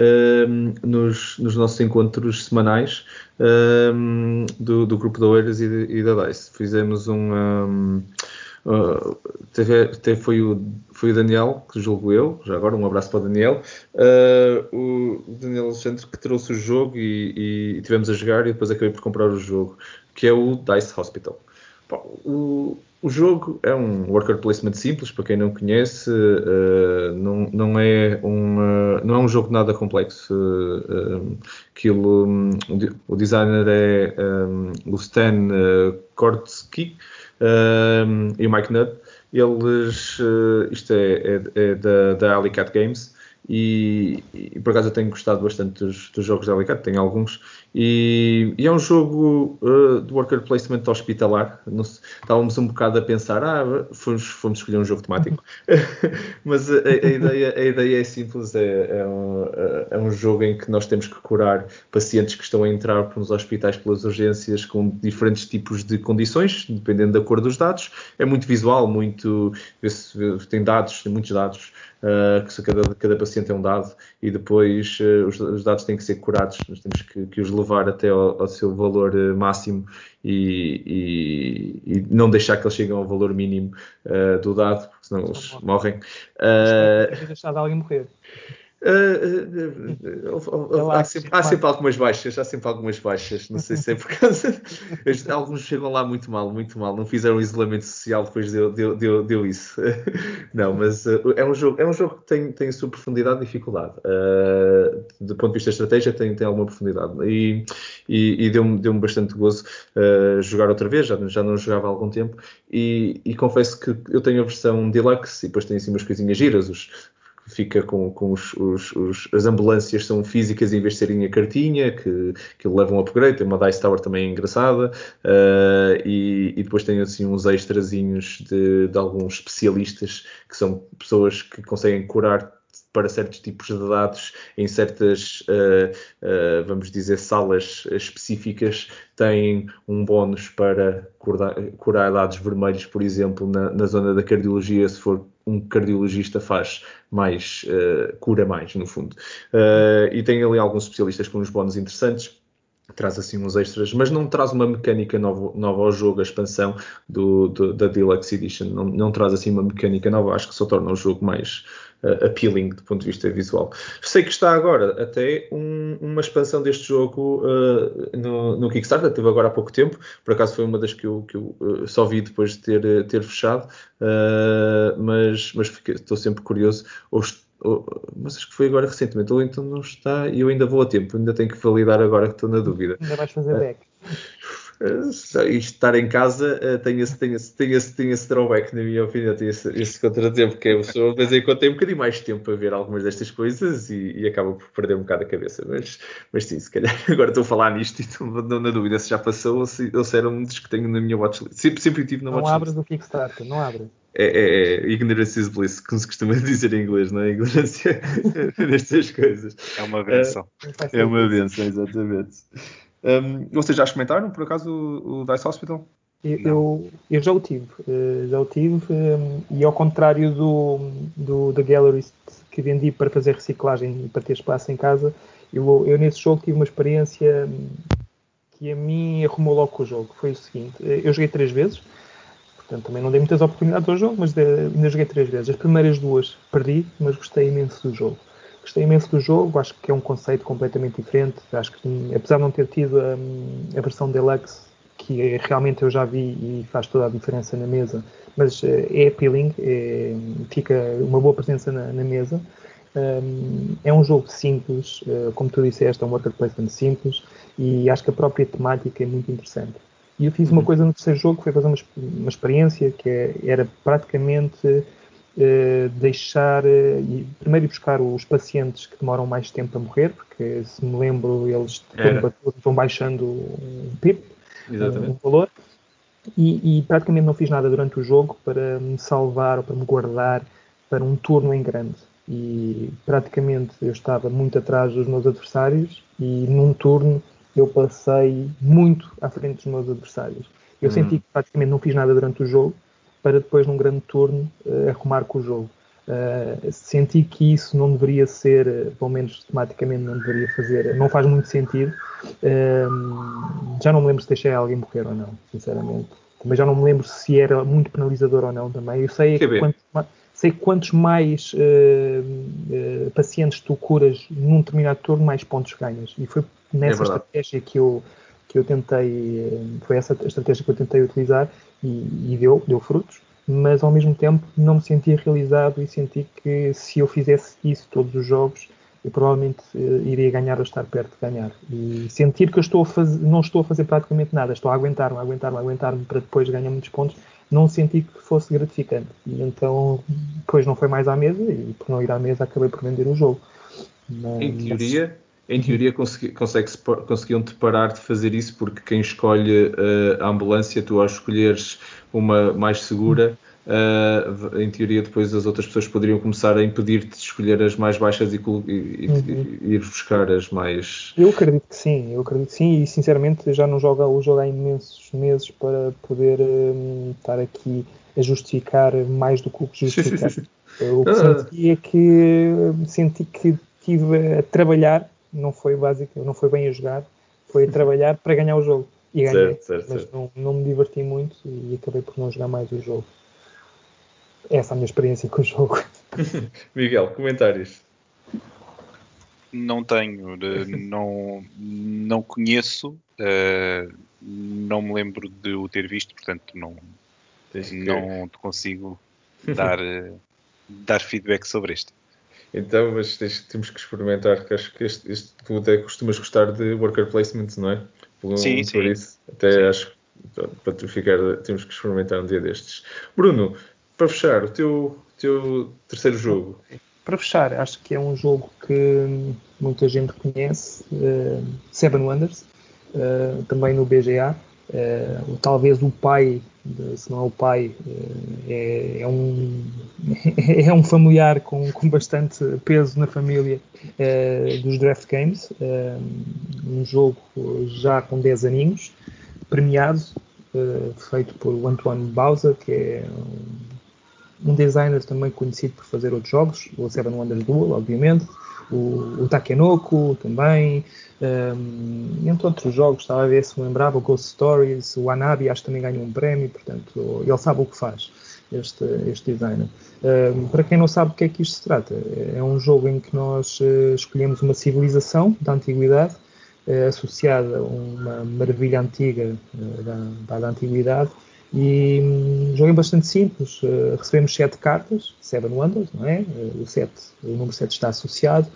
um, nos, nos, nossos encontros semanais um, do, do, grupo da Oeiras e, e, da DICE. Fizemos um. Uh, teve, teve, foi, o, foi o Daniel, que julgo eu, já agora um abraço para o Daniel, uh, o Daniel Alexandre que trouxe o jogo e, e, tivemos a jogar e depois acabei por comprar o jogo, que é o Dice Hospital. o, o jogo é um worker placement simples, para quem não conhece, uh, não, não, é um, uh, não é um jogo nada complexo. Uh, aquilo, um, o designer é um, o Stan Kortsky e o Mike Nutt. Eles, isto é, é, é da, da Alley Cat Games, e, e, por acaso eu tenho gostado bastante dos, dos jogos da Alicante, tenho alguns, e, e é um jogo uh, de worker placement hospitalar. Estávamos um bocado a pensar, ah, fomos, fomos escolher um jogo temático, (laughs) mas a, a, ideia, a ideia é simples: é, é, um, é um jogo em que nós temos que curar pacientes que estão a entrar nos hospitais pelas urgências com diferentes tipos de condições, dependendo da cor dos dados. É muito visual, muito. Tem dados, tem muitos dados uh, que cada, cada paciente é um dado e depois uh, os, os, dados têm que ser curados, nós temos que, que os levar até ao, ao seu valor uh, máximo e, e, e, não deixar que eles cheguem ao valor mínimo do dado, porque senão eles morrem. Uh, deixar de alguém morrer. Uh, uh, uh, há, sempre, há, sempre, algumas baixas, há sempre algumas baixas, não sei se é por causa. (laughs) Alguns chegam lá muito mal, muito mal, não fizeram isolamento social depois deu, deu, deu, deu isso. (laughs) não, mas é um jogo, é um jogo que tem, tem a sua profundidade e dificuldade. do ponto de vista estratégia, tem, tem alguma profundidade e, e, e deu-me deu bastante gozo jogar outra vez, já, já não jogava há algum tempo. E, e confesso que eu tenho a versão deluxe e depois tem assim umas coisinhas giras, os, fica com, com os, os, os, as ambulâncias são físicas em vez de serem a cartinha, que, que levam um upgrade, tem uma Dice Tower também engraçada, uh, e, e, depois tem assim uns extrazinhos de, de alguns especialistas que são pessoas que conseguem curar para certos tipos de dados em certas, uh, uh, vamos dizer, salas específicas, têm um bónus para curar, curar dados vermelhos, por exemplo, na, na, zona da cardiologia, se for um cardiologista faz mais, uh, cura mais, no fundo. e tem ali alguns especialistas com uns bónus interessantes traz assim uns extras, mas não traz uma mecânica nova, nova ao jogo, a expansão do, do, da Deluxe Edition, não, não, traz assim uma mecânica nova, acho que só torna o jogo mais uh, appealing do ponto de vista visual. Sei que está agora até um, uma expansão deste jogo uh, no, no, Kickstarter, teve agora há pouco tempo, por acaso foi uma das que eu, que eu uh, só vi depois de ter, ter fechado, mas, mas estou sempre curioso, mas acho que foi agora recentemente, ou então não está, e eu ainda vou a tempo, ainda tenho que validar agora que estou na dúvida. Ainda vais fazer back. (laughs) Uh, estar em casa uh, tem, esse, tem, esse, tem, esse, tem esse drawback, na minha opinião, tem esse, esse contratempo, que é a pessoa, de vez em quando, tem um bocadinho mais tempo a ver algumas destas coisas e, e, acaba por perder um bocado a cabeça. Mas, mas sim, se calhar (laughs) agora estou a falar nisto e estou na dúvida se já passou ou se, ou se era um dos que tenho na minha watchlist. Sempre, sempre tive na não watchlist. Não abras o Kickstarter, não abras é, é, é, ignorance is bliss, como se costuma dizer em inglês, não é? Ignorância (laughs) nestas coisas. É uma benção. É, é uma benção, exatamente. Um, vocês já comentaram, por acaso, o, o Dice Hospital? Eu, eu, eu, já o tive, uh, já o tive, um, e ao contrário do, do da Gallery que vendi para fazer reciclagem e para ter espaço em casa, eu, eu nesse jogo tive uma experiência que a mim arrumou logo com o jogo. Foi o seguinte: eu joguei três vezes, Portanto, também não dei muitas oportunidades ao jogo, mas ainda joguei três vezes. As primeiras duas perdi, mas gostei imenso do jogo. Gostei imenso do jogo, acho que é um conceito completamente diferente. Acho que, apesar de não ter tido a, a versão Deluxe, que realmente eu já vi e faz toda a diferença na mesa, mas eh, é appealing, é, fica uma boa presença na, na mesa. Um, é um jogo simples, uh, como tu disseste, é um worker placement simples e acho que a própria temática é muito interessante. E eu fiz uma uhum. coisa no terceiro jogo, que foi fazer uma, uma experiência que é, era praticamente eh, deixar, eh, primeiro ir buscar os pacientes que demoram mais tempo a morrer, porque se me lembro, eles vão baixando um um, um valor, e, e, praticamente não fiz nada durante o jogo para me salvar ou para me guardar para um turno em grande. E praticamente eu estava muito atrás dos meus adversários e num turno eu passei muito à frente dos meus adversários. Eu hum. senti que praticamente não fiz nada durante o jogo, para depois, num grande turno, uh, arrumar com o jogo. Uh, senti que isso não deveria ser, uh, pelo menos tematicamente, não deveria fazer, não faz muito sentido. Uh, já não me lembro se deixei alguém morrer ou não, sinceramente. Também já não me lembro se era muito penalizador ou não também. Eu sei que quanto, sei quantos mais pacientes tu curas num determinado turno, mais pontos ganhas. E foi nessa é estratégia que eu, que eu tentei, foi essa a estratégia que eu tentei utilizar e, e, deu, deu frutos, mas ao mesmo tempo não me sentia realizado e senti que se eu fizesse isso todos os jogos, eu provavelmente uh, iria ganhar ou estar perto de ganhar. E sentir que eu estou fazer, não estou a fazer praticamente nada, estou a aguentar-me, aguentar-me, aguentar-me para depois ganhar muitos pontos, não senti que fosse gratificante. E então, depois não foi mais à mesa e por não ir à mesa acabei por vender o jogo. Mas, em teoria, em teoria consegui, conseguiam-te parar de fazer isso porque quem escolhe uh, a ambulância, tu ao escolheres uma mais segura, uh, em teoria depois as outras pessoas poderiam começar a impedir-te de escolher as mais baixas e, e, uhum. e, ir buscar as mais... Eu acredito que sim, eu acredito que sim e sinceramente já não jogo o jogo há imensos meses para poder um, estar aqui a justificar mais do que o que justificar. O que ah. senti é que senti que estive a trabalhar não foi básico, não foi bem a jogar, foi a (laughs) trabalhar para ganhar o jogo. E ganhei, certo, certo, mas certo. Não, não me diverti muito e acabei por não jogar mais o jogo. Essa é a minha experiência com o jogo. (laughs) Miguel, comentários? Não tenho, não, não conheço, uh, não me lembro de o ter visto, portanto não, não consigo dar, uh, (laughs) dar feedback sobre este. Então, mas temos que experimentar, que acho que este, este, tu até costumas gostar de worker placements, não é? Por, sim, por sim. isso, até sim. acho que para tu ficar, temos que experimentar um dia destes. Bruno, para fechar, o teu, teu terceiro jogo. Para fechar, acho que é um jogo que muita gente conhece, uh, Seven Wonders, uh, também no BGA. Uh, talvez o pai, se não é o pai, é, é, um, (laughs) é um familiar com, com bastante peso na família dos Draft Games. um jogo já com 10 aninhos, premiado, feito por Antoine Bausa, que é um designer também conhecido por fazer outros jogos, o Seven Wonders Duel, obviamente, o, o Takenoko também, um, entre outros jogos, estava a ver se me lembrava, o Ghost Stories, o Anabi, acho que também ganhou um prémio, portanto, ele sabe o que faz, este, este designer. Um, para quem não sabe o que é que isto se trata, é um jogo em que nós uh, escolhemos uma civilização da antiguidade, uh, associada a uma maravilha antiga uh, da, da, antiguidade, e um jogo é bastante simples. Uh, recebemos sete cartas, Seven Wonders, não é? Uh, o, sete, o número 7 está associado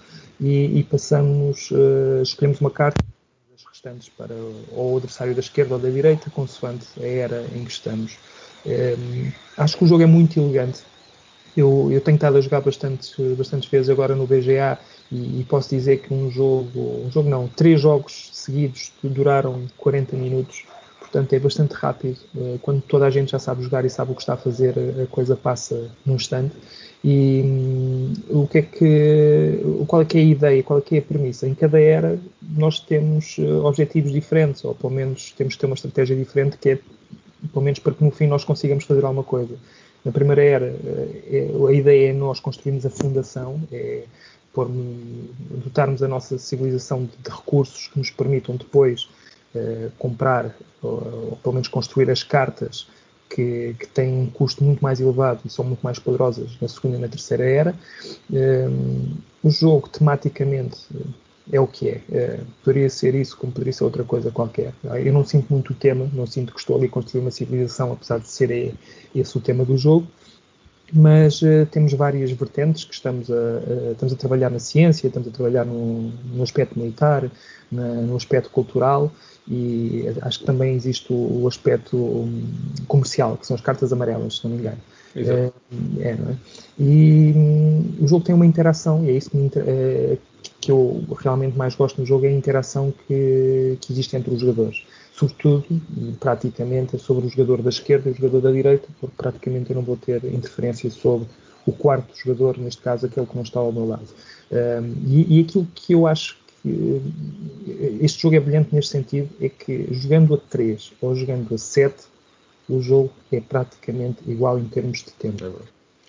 e, e passamos, uh, escolhemos uma carta das restantes para ou o adversário da esquerda ou da direita, consoante a era em que estamos. Um, acho que o jogo é muito elegante. Eu, eu tenho estado a jogar bastante, bastantes vezes agora no BGA e, e, posso dizer que um jogo, um jogo não, três jogos seguidos duraram 40 minutos portanto é bastante rápido. Eh, quando toda a gente já sabe jogar e sabe o que está a fazer, a coisa passa num instante. E hum, o que é que, qual é que é a ideia, qual é que é a premissa? Em cada era nós temos eh, objetivos diferentes, ou pelo menos temos que ter uma estratégia diferente, que é pelo menos para que no fim nós consigamos fazer alguma coisa. Na primeira era, eh, é, a ideia é nós construirmos a fundação, é dotarmos a nossa civilização de recursos que nos permitam depois eh, comprar, ou, ou, pelo menos construir as cartas que, que, têm um custo muito mais elevado e são muito mais poderosas na segunda e na terceira era. Eh, o jogo, tematicamente, é o que é. é. Poderia ser isso, como poderia ser outra coisa qualquer. Eu não sinto muito o tema, não sinto que estou ali a construir uma civilização, apesar de ser esse o tema do jogo. Mas uh, temos várias vertentes que estamos a, a, estamos a trabalhar na ciência, estamos a trabalhar no, no aspecto militar, na, no aspecto cultural e acho que também existe o, o aspecto um, comercial, que são as cartas amarelas, se não me engano. Exato. É, é, é? E um, o jogo tem uma interação, e é isso que, me, é, que eu realmente mais gosto no jogo, é a interação que, que existe entre os jogadores. Sobretudo, praticamente, é sobre o jogador da esquerda e o jogador da direita, porque praticamente eu não vou ter interferência sobre o quarto jogador, neste caso aquele que não está ao meu lado. Um, e, e aquilo que eu acho que este jogo é brilhante neste sentido, é que jogando a 3 ou jogando a 7, o jogo é praticamente igual em termos de tempo.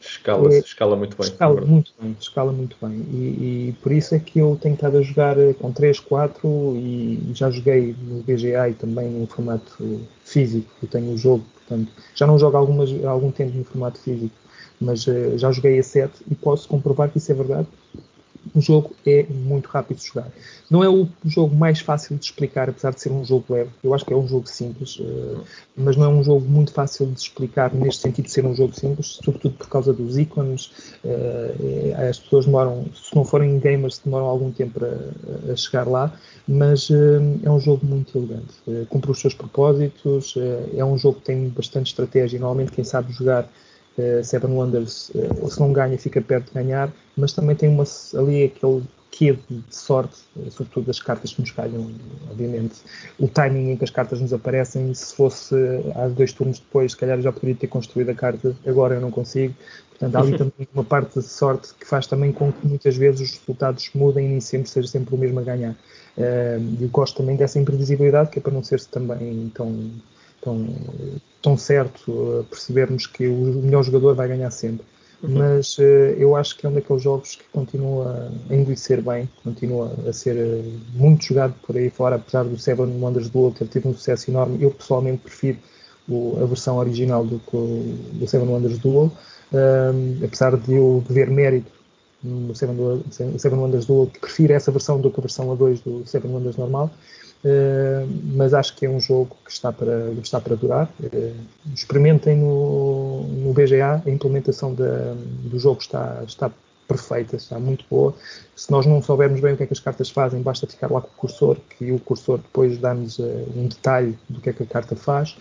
É escala, é, escala muito bem. Escala muito bem, escala muito bem. E, e, por isso é que eu tenho estado a jogar com 3, 4 e já joguei no BGA e também no formato físico. Eu tenho o jogo, portanto, já não jogo algumas, há algum tempo no formato físico, mas uh, já joguei a 7 e posso comprovar que isso é verdade o jogo é muito rápido de jogar. Não é o jogo mais fácil de explicar, apesar de ser um jogo leve. Eu acho que é um jogo simples, uh, mas não é um jogo muito fácil de explicar neste sentido de ser um jogo simples, sobretudo por causa dos ícones. Uh, as pessoas demoram, se não forem gamers, demoram algum tempo a, chegar lá, mas é um jogo muito elegante. cumpre os seus propósitos, é um jogo que tem bastante estratégia. Normalmente, quem sabe jogar uh, Seven Wonders, uh, se não ganha, fica perto de ganhar, mas também tem uma, ali aquele quê de sorte, uh, sobretudo das cartas que nos calham, obviamente. O timing em que as cartas nos aparecem, se fosse há dois turnos depois, se calhar já poderia ter construído a carta, agora eu não consigo. Portanto, há ali também uma parte de sorte que faz também com que muitas vezes os resultados mudem e nem sempre seja sempre o mesmo a ganhar. Uh, eu gosto também dessa imprevisibilidade, que é para não ser também tão, tão tão certo percebermos que o melhor jogador vai ganhar sempre. Uhum. Mas uh, eu acho que é um daqueles jogos que continua a envelhecer bem, continua a ser uh, muito jogado por aí fora, apesar do Seven Wonders Duel ter tido um sucesso enorme. Eu pessoalmente prefiro o, a versão original do, do Seven Wonders Duel, apesar de eu ver mérito no Seven, Seven Wonders Duel, prefiro essa versão do que a versão A2 do Seven Wonders normal. Uh, mas acho que é um jogo que está para, está para durar. Uh, experimentem no, no BGA, a implementação da, do jogo está, está perfeita, está muito boa. Se nós não soubermos bem o que é que as cartas fazem, basta ficar lá com o cursor, que o cursor depois dá-nos uh, um detalhe do que é que a carta faz.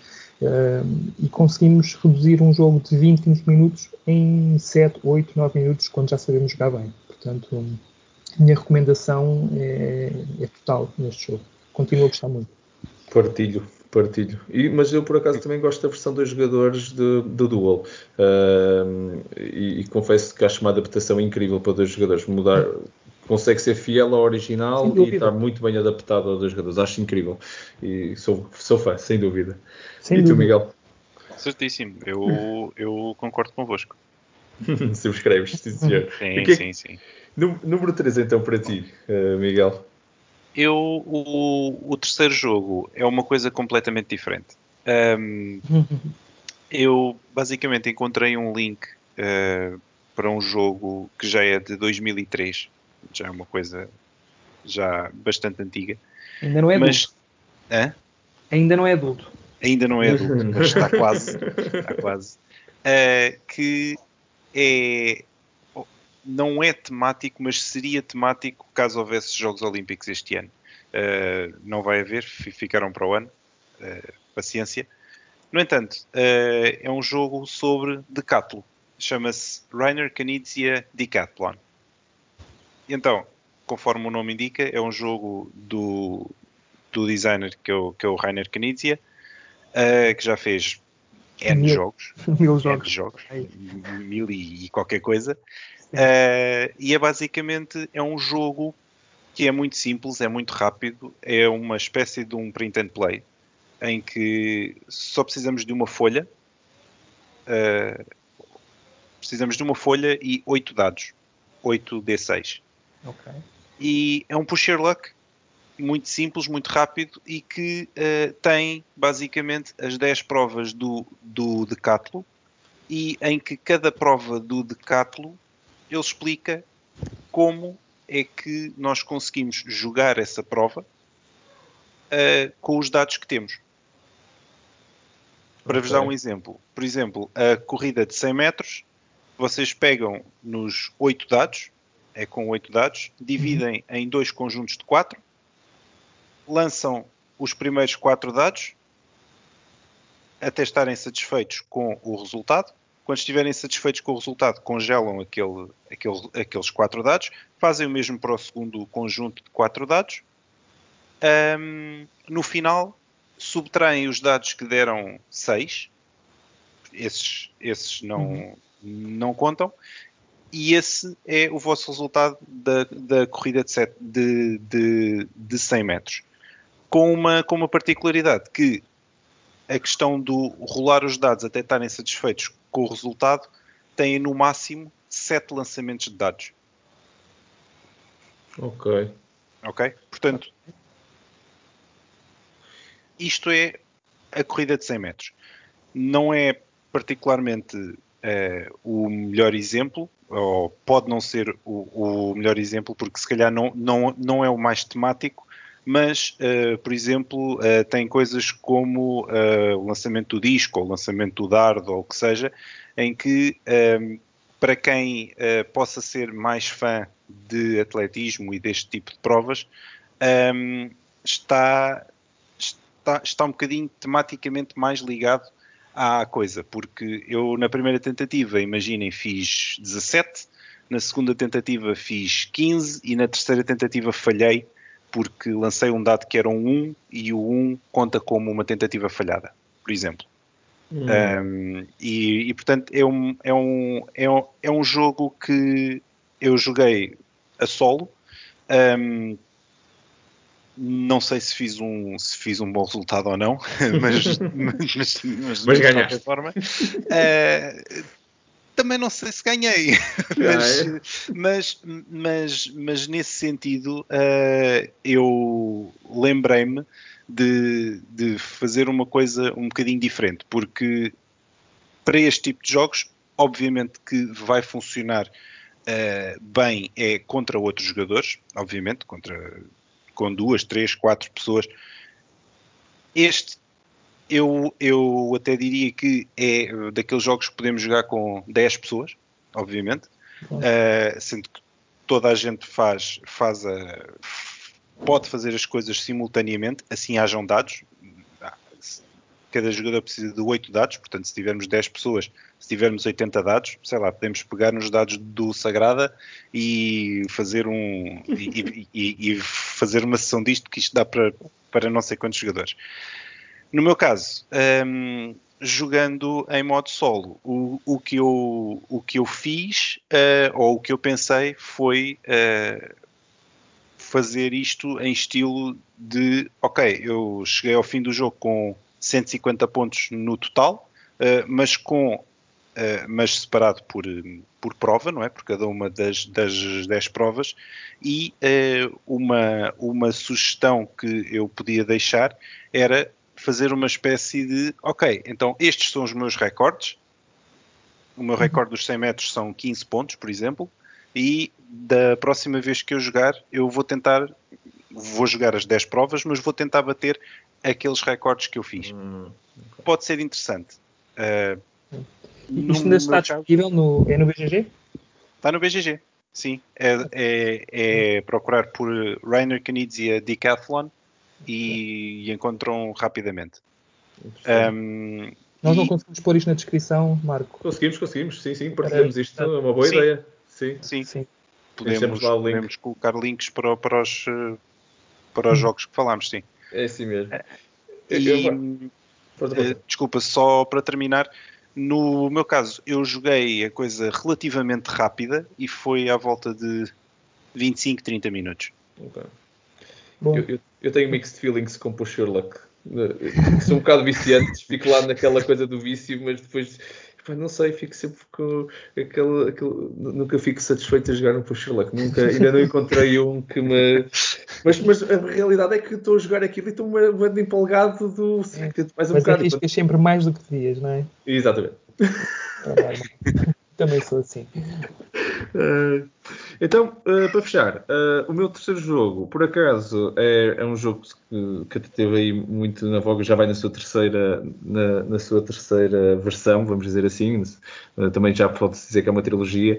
e conseguimos reduzir um jogo de 20, 15 minutos em 7, 8, 9 minutos, quando já sabemos jogar bem. Portanto, a minha recomendação é, é total neste jogo continuo a gostar muito. Partilho, partilho. E, mas eu por acaso também gosto da versão dos jogadores do, do Duel. Uh, e, e, confesso que acho uma adaptação incrível para dois jogadores. Mudar, consegue ser fiel ao original e está muito bem adaptado aos dois jogadores. Acho incrível. E sou, sou fã, sem dúvida. Sem e dúvida. tu, Miguel? Certíssimo, eu, eu concordo convosco. (laughs) Subscreves, sim senhor. Sim, que é sim, sim. Número 3 então para ti, uh, Miguel. Eu, o, o, terceiro jogo é uma coisa completamente diferente. Um, (laughs) eu basicamente encontrei um link uh, para um jogo que já é de 2003, já é uma coisa já bastante antiga. Ainda não é mas, adulto. Ainda não é adulto. Ainda não é adulto, mas está (laughs) quase. Está quase. Uh, que é não é temático, mas seria temático caso houvesse Jogos Olímpicos este ano. Uh, não vai haver, ficaram para o ano. Uh, paciência. No entanto, uh, é um jogo sobre decathlon. Chama-se Rainer Knizia Decathlon. Então, conforme o nome indica, é um jogo do, do designer que é o, que é o Rainer Knizia, que já fez N mil, jogos. Mil jogos. N jogos. Mil e, e qualquer coisa. Uh, e é basicamente é um jogo que é muito simples, é muito rápido, é uma espécie de um print and play em que só precisamos de uma folha, uh, precisamos de uma folha e oito dados, 8 D6. Okay. E é um pusher luck muito simples, muito rápido e que uh, tem basicamente as 10 provas do, do Decathlon e em que cada prova do Decathlon ele explica como é que nós conseguimos jogar essa prova uh, com os dados que temos. Para okay. vos dar um exemplo, por exemplo, a corrida de 100 metros, vocês pegam nos 8 dados, é com 8 dados, dividem uhum. em dois conjuntos de 4, lançam os primeiros 4 dados até estarem satisfeitos com o resultado quando estiverem satisfeitos com o resultado, congelam aquele, aquele, aqueles quatro dados, fazem o mesmo para o segundo conjunto de quatro dados. Um, no final, subtraem os dados que deram 6, esses, esses não, uhum. não contam, e esse é o vosso resultado da, da corrida de, set, de, de, de 100 metros. Com uma, com uma particularidade que a questão do rolar os dados até estarem satisfeitos com o resultado, têm no máximo 7 lançamentos de dados. Ok. Ok? Portanto, isto é a corrida de 100 metros. Não é particularmente uh, o melhor exemplo, ou pode não ser o, o, melhor exemplo, porque se calhar não, não, não é o mais temático, mas, uh, por exemplo, uh, tem coisas como uh, o lançamento do disco, ou o lançamento do dardo, ou o que seja, em que, um, para quem possa ser mais fã de atletismo e deste tipo de provas, um, está, está, está um bocadinho tematicamente mais ligado à coisa, porque eu na primeira tentativa, imaginem, fiz 17, na segunda tentativa fiz 15 e na terceira tentativa falhei porque lancei um dado que era um 1 e o 1 conta como uma tentativa falhada, por exemplo. Hum. Um, e, e, portanto é um, é, um, é, um, é um jogo que eu joguei a solo. Um, não sei se fiz um, se fiz um bom resultado ou não, (laughs) mas, mas, mas, mas, mas de qualquer forma. Uh, também não sei se ganhei, (laughs) mas, é? mas, mas, mas, nesse sentido uh, eu lembrei-me de, de, fazer uma coisa um bocadinho diferente, porque para este tipo de jogos, obviamente que vai funcionar uh, bem é contra outros jogadores, obviamente, contra com duas, três, quatro pessoas. Este eu, eu até diria que é daqueles jogos que podemos jogar com 10 pessoas, obviamente, uh, sendo que toda a gente faz, faz a, pode fazer as coisas simultaneamente, assim hajam dados. Cada jogador precisa de 8 dados, portanto, se tivermos 10 pessoas, se tivermos 80 dados, sei lá, podemos pegar nos dados do Sagrada e fazer um e, e, e fazer uma sessão disto, que isto dá para, para não sei quantos jogadores. No meu caso, um, jogando em modo solo, o, o, que, eu, o que eu fiz, uh, ou o que eu pensei, foi uh, fazer isto em estilo de: ok, eu cheguei ao fim do jogo com 150 pontos no total, uh, mas com mas separado por, por prova, não é? Por cada uma das, das 10 provas. E uma, uma sugestão que eu podia deixar era fazer uma espécie de: ok, então estes são os meus recordes. O meu uhum. recorde dos 100 metros são 15 pontos, por exemplo. E da próxima vez que eu jogar, eu vou tentar. Vou jogar as 10 provas, mas vou tentar bater aqueles recordes que eu fiz. Hum, okay. Pode ser interessante. Uh, isto ainda está disponível no, é no BGG? Está no BGG, sim. É, é, é procurar por Rainer Knizia Decathlon e, e encontram rapidamente. Um, Nós não e... conseguimos pôr isto na descrição, Marco. Conseguimos, conseguimos, sim, sim, partilhamos isto, é uma boa sim. ideia. Sim, sim. sim. Podemos, podemos colocar links para, para os, para os hum. jogos que falámos, sim. É assim mesmo. E, eu, eu, eh, desculpa, só para terminar, no meu caso, eu joguei a coisa relativamente rápida e foi à volta de 25, 30 minutos. Okay. Eu, eu, eu, tenho mixed feelings com o Sherlock. Sou um bocado viciante, fico lá naquela coisa do vício, mas depois não sei, fico sempre com aquele, aquele, Nunca fico satisfeito a jogar um Sherlock. Nunca, ainda não encontrei um que me. Mas, mas a realidade é que estou a jogar aquilo e estou muito empolgado do. É, mais um mas bocado. arriscas sempre mais do que devias, não é? Exatamente. É Também sou assim. Uh, então, uh, para fechar, uh, o meu terceiro jogo, por acaso, é, é um jogo que, que teve aí muito na voga, já vai na sua terceira, na, na sua terceira versão, vamos dizer assim. também já pode-se dizer que é uma trilogia,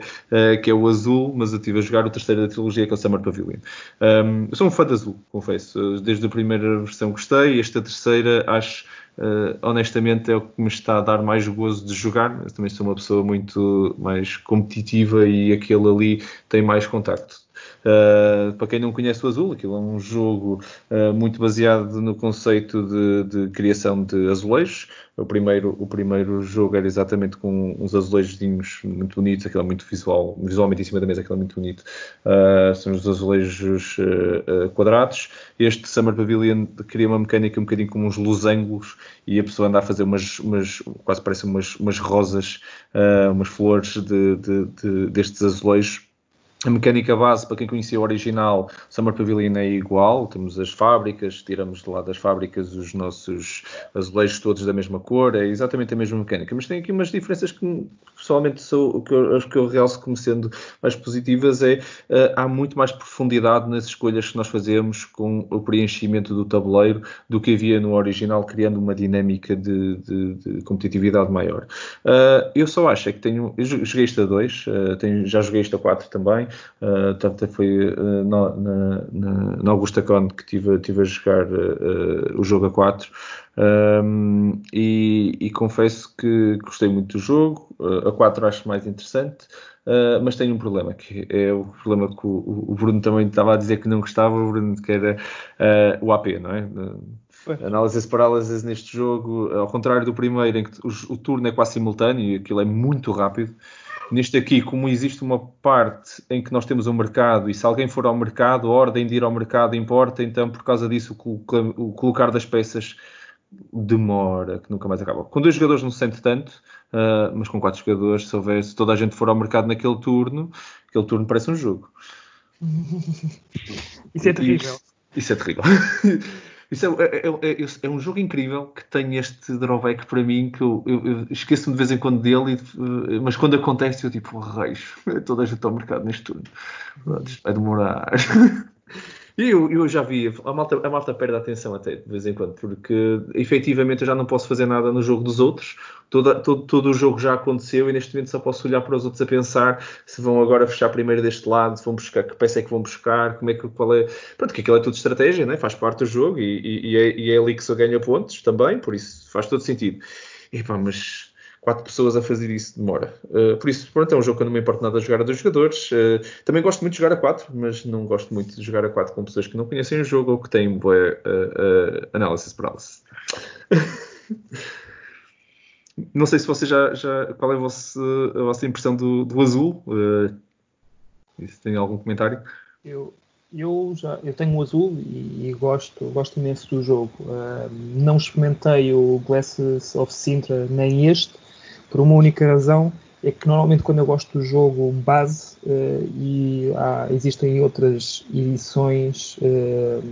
que é o Azul, mas eu estive a jogar o terceiro da trilogia, que é o Summer Pavilion. Um, eu sou um fã de Azul, confesso. Desde a primeira versão gostei, esta terceira acho Uh, honestamente é o que me está a dar mais gozo de jogar. Eu também sou uma pessoa muito mais competitiva e aquele ali tem mais contacto. Uh, para quem não conhece o Azul, aquilo é um jogo uh, muito baseado no conceito de, de, criação de azulejos. O primeiro, o primeiro jogo era exatamente com uns azulejos muito bonitos, aquilo é muito visual, visualmente em cima da mesa, aquilo é muito bonito. Uh, são os azulejos quadrados. Este Summer Pavilion cria uma mecânica um bocadinho como uns losangos e a pessoa anda a fazer umas, umas quase parecem umas, umas rosas, umas flores de, de, de, destes azulejos a mecânica base, para quem conhecia o original, Summer Pavilion é igual. Temos as fábricas, tiramos de lá das fábricas os nossos azulejos todos da mesma cor, é exatamente a mesma mecânica. Mas tem aqui umas diferenças que, pessoalmente, sou, que eu, as que eu realço como sendo mais positivas é uh, há muito mais profundidade nas escolhas que nós fazemos com o preenchimento do tabuleiro do que havia no original, criando uma dinâmica de, de, de competitividade maior. Uh, eu só acho é que tenho. Eu joguei isto a 2, uh, tenho, já joguei isto a 4 também. Uh, tanto foi uh, na, na, na, Augusta Con que tive, tive a jogar uh, o jogo a 4 um, e, e, confesso que gostei muito do jogo. a 4 acho mais interessante. Uh, mas tenho um problema, que é o problema que o, o, Bruno também estava a dizer que não gostava, o Bruno que era uh, o AP, não é? Uh, análises parálises neste jogo, ao contrário do primeiro, em que o, o turno é quase simultâneo e aquilo é muito rápido. Neste aqui, como existe uma parte em que nós temos um mercado e se alguém for ao mercado, a ordem de ir ao mercado importa, então por causa disso o, colocar das peças demora, que nunca mais acaba. Com dois jogadores não se sente tanto, uh, mas com quatro jogadores, se, houver, se toda a gente for ao mercado naquele turno, aquele turno parece um jogo. Isso é terrível. Isso é terrível. (laughs) Isso é, é, é, é, um jogo incrível que tem este drawback para mim que eu, eu, eu esqueço-me de vez em quando dele, e, mas quando acontece eu tipo, reis, (laughs) toda a gente ao mercado neste turno. Vai demorar. (laughs) E eu, eu já vi, a malta, a malta perde a atenção até de vez em quando, porque efetivamente eu já não posso fazer nada no jogo dos outros, todo, todo, todo o jogo já aconteceu e neste momento só posso olhar para os outros a pensar se vão agora fechar primeiro deste lado, se vão buscar, que peça é que vão buscar, como é que, qual é. Pronto, que aquilo é tudo estratégia, né? faz parte do jogo e, e, e, é, e é ali que se ganha pontos também, por isso faz todo sentido. E pá, mas quatro pessoas a fazer isso demora. Uh, por isso, pronto, é um jogo que eu não me importo nada de jogar a dois jogadores. Uh, também gosto muito de jogar a quatro, mas não gosto muito de jogar a quatro com pessoas que não conhecem o jogo ou que têm boa uh, analysis paralysis. (laughs) não sei se você já, já qual é a vossa, a vossa impressão do, do azul. se tem algum comentário? Eu, eu já eu tenho o azul e, e, gosto, gosto imenso do jogo. Uh, não experimentei o Glasses of Sintra nem este, por uma única razão, é que normalmente quando eu gosto do jogo base uh, e há, existem outras edições, uh,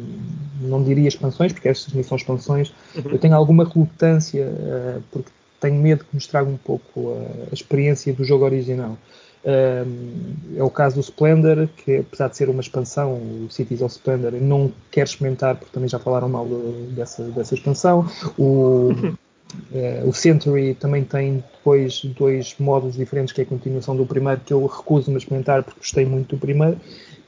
não diria expansões, porque estas nem são expansões, uhum. eu tenho alguma relutância uh, porque tenho medo que me estrague um pouco a, experiência do jogo original. é o caso do Splendor, que apesar de ser uma expansão, o Cities of Splendor, não quero experimentar porque também já falaram mal dessa, dessa expansão. O, (laughs) Uh, o Century também tem depois dois módulos diferentes, que é a continuação do primeiro, que eu recuso-me a experimentar porque gostei muito do primeiro,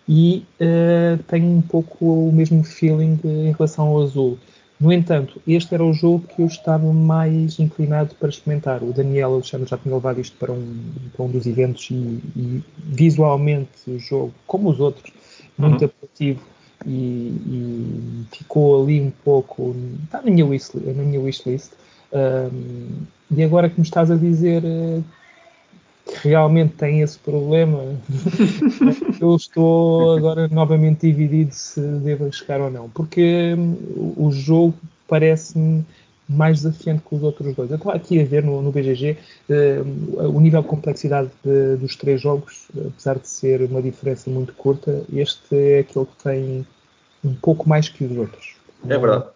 e uh, tenho um pouco o mesmo feeling em relação ao azul. No entanto, este era o jogo que eu estava mais inclinado para experimentar. O Daniel Alexandre já tinha levado isto para um, para um dos eventos e, e visualmente o jogo, como os outros, muito uhum. apelativo e, e, ficou ali um pouco. Está na minha wishlist. Na minha wishlist um, e agora que me estás a dizer uh, que realmente tem esse problema, (laughs) eu estou agora novamente dividido se devo chegar ou não, porque um, o jogo parece-me mais desafiante que os outros dois. Eu estava aqui a ver no, no BGG uh, o nível de complexidade de, dos três jogos, apesar de ser uma diferença muito curta, este é aquele que tem um pouco mais que os outros. É verdade.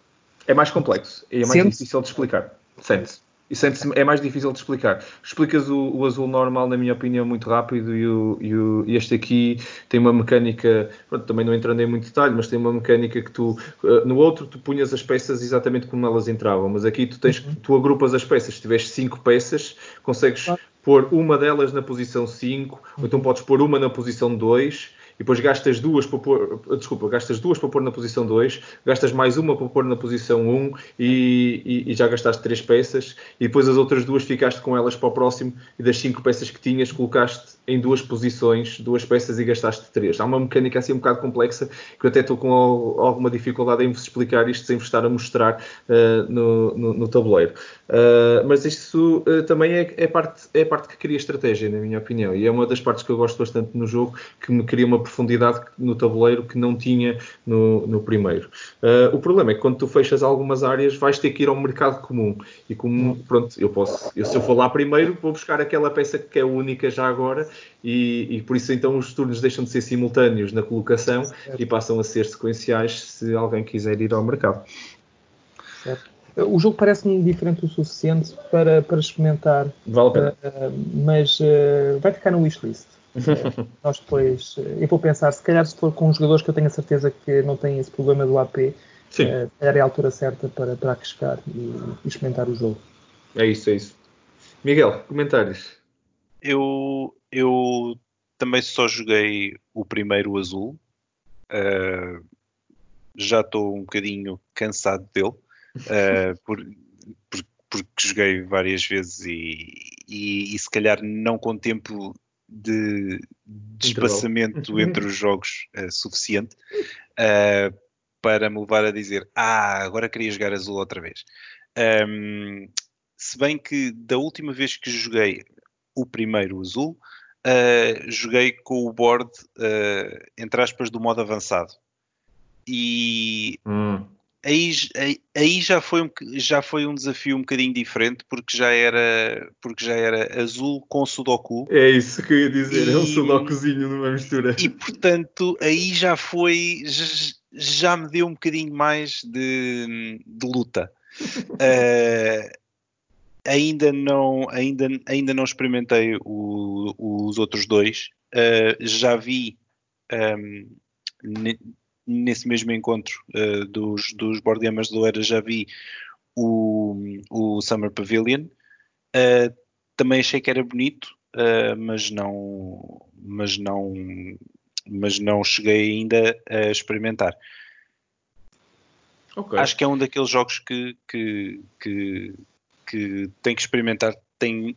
É mais complexo e é mais Sente difícil de explicar. Sente-se. E sente é mais difícil de explicar. Explicas o, o, azul normal, na minha opinião, muito rápido e, o, e, o, e este aqui tem uma mecânica, pronto, também não entrando em muito detalhe, mas tem uma mecânica que tu, uh, no outro, tu punhas as peças exatamente como elas entravam, mas aqui tu, tens, uhum. tu agrupas as peças. Se tiveres 5 peças, consegues pôr uma delas na posição 5, ou então podes pôr uma na posição 2 e depois gastas duas para pôr, desculpa, gastas duas para pôr na posição 2, gastas mais uma para pôr na posição 1 um, e, e, e, já gastaste três peças e depois as outras duas ficaste com elas para o próximo e das cinco peças que tinhas colocaste em duas posições, duas peças e gastaste três. Há uma mecânica assim um bocado complexa que eu até estou com alguma dificuldade em vos explicar isto sem vos estar a mostrar uh, no, no, no, tabuleiro. Uh, mas isso uh, também é, é, parte, é a parte que cria estratégia, na minha opinião, e é uma das partes que eu gosto bastante no jogo, que me cria uma profundidade no tabuleiro que não tinha no, no primeiro. o problema é que quando tu fechas algumas áreas vais ter que ir ao mercado comum, e como, pronto, eu posso, eu, se eu for lá primeiro, vou buscar aquela peça que é única já agora e, e, por isso então os turnos deixam de ser simultâneos na colocação certo. e passam a ser sequenciais se alguém quiser ir ao mercado. Certo. O jogo parece-me diferente o suficiente para, para experimentar, vale a pena. Uh, mas uh, vai ficar no wishlist. Uh, nós depois, eu vou pensar, se calhar se for com jogadores que eu tenho a certeza que não têm esse problema do AP, Sim. Uh, é a altura certa para, para arriscar e, e experimentar o jogo. É isso, é isso. Miguel, comentários? Eu, eu também só joguei o primeiro azul. Uh, já estou um bocadinho cansado dele. Uh, (laughs) por, por, porque joguei várias vezes e, e, e, se calhar não com tempo de, de espaçamento entre os jogos uh, suficiente uh, (laughs) para me levar a dizer ah, agora queria jogar azul outra vez. Um, se bem que da última vez que joguei o primeiro azul, uh, joguei com o board, entre aspas, do modo avançado. E hum. Aí, aí, aí, já, foi um, já foi um desafio um bocadinho diferente, porque já era, porque já era azul com sudoku. É isso que eu ia dizer, e, é um sudokuzinho numa mistura. E portanto, aí já foi, já, já me deu um bocadinho mais de, de luta. Uh, (laughs) ainda não, ainda, ainda não experimentei o, os outros dois. Uh, já vi um, nesse mesmo encontro uh, dos, dos board gamers do Era, já vi o, o Summer Pavilion. Uh, também achei que era bonito, mas não, mas não, mas não cheguei ainda a experimentar. Okay. Acho que é um daqueles jogos que, que, que que tem que experimentar, tem,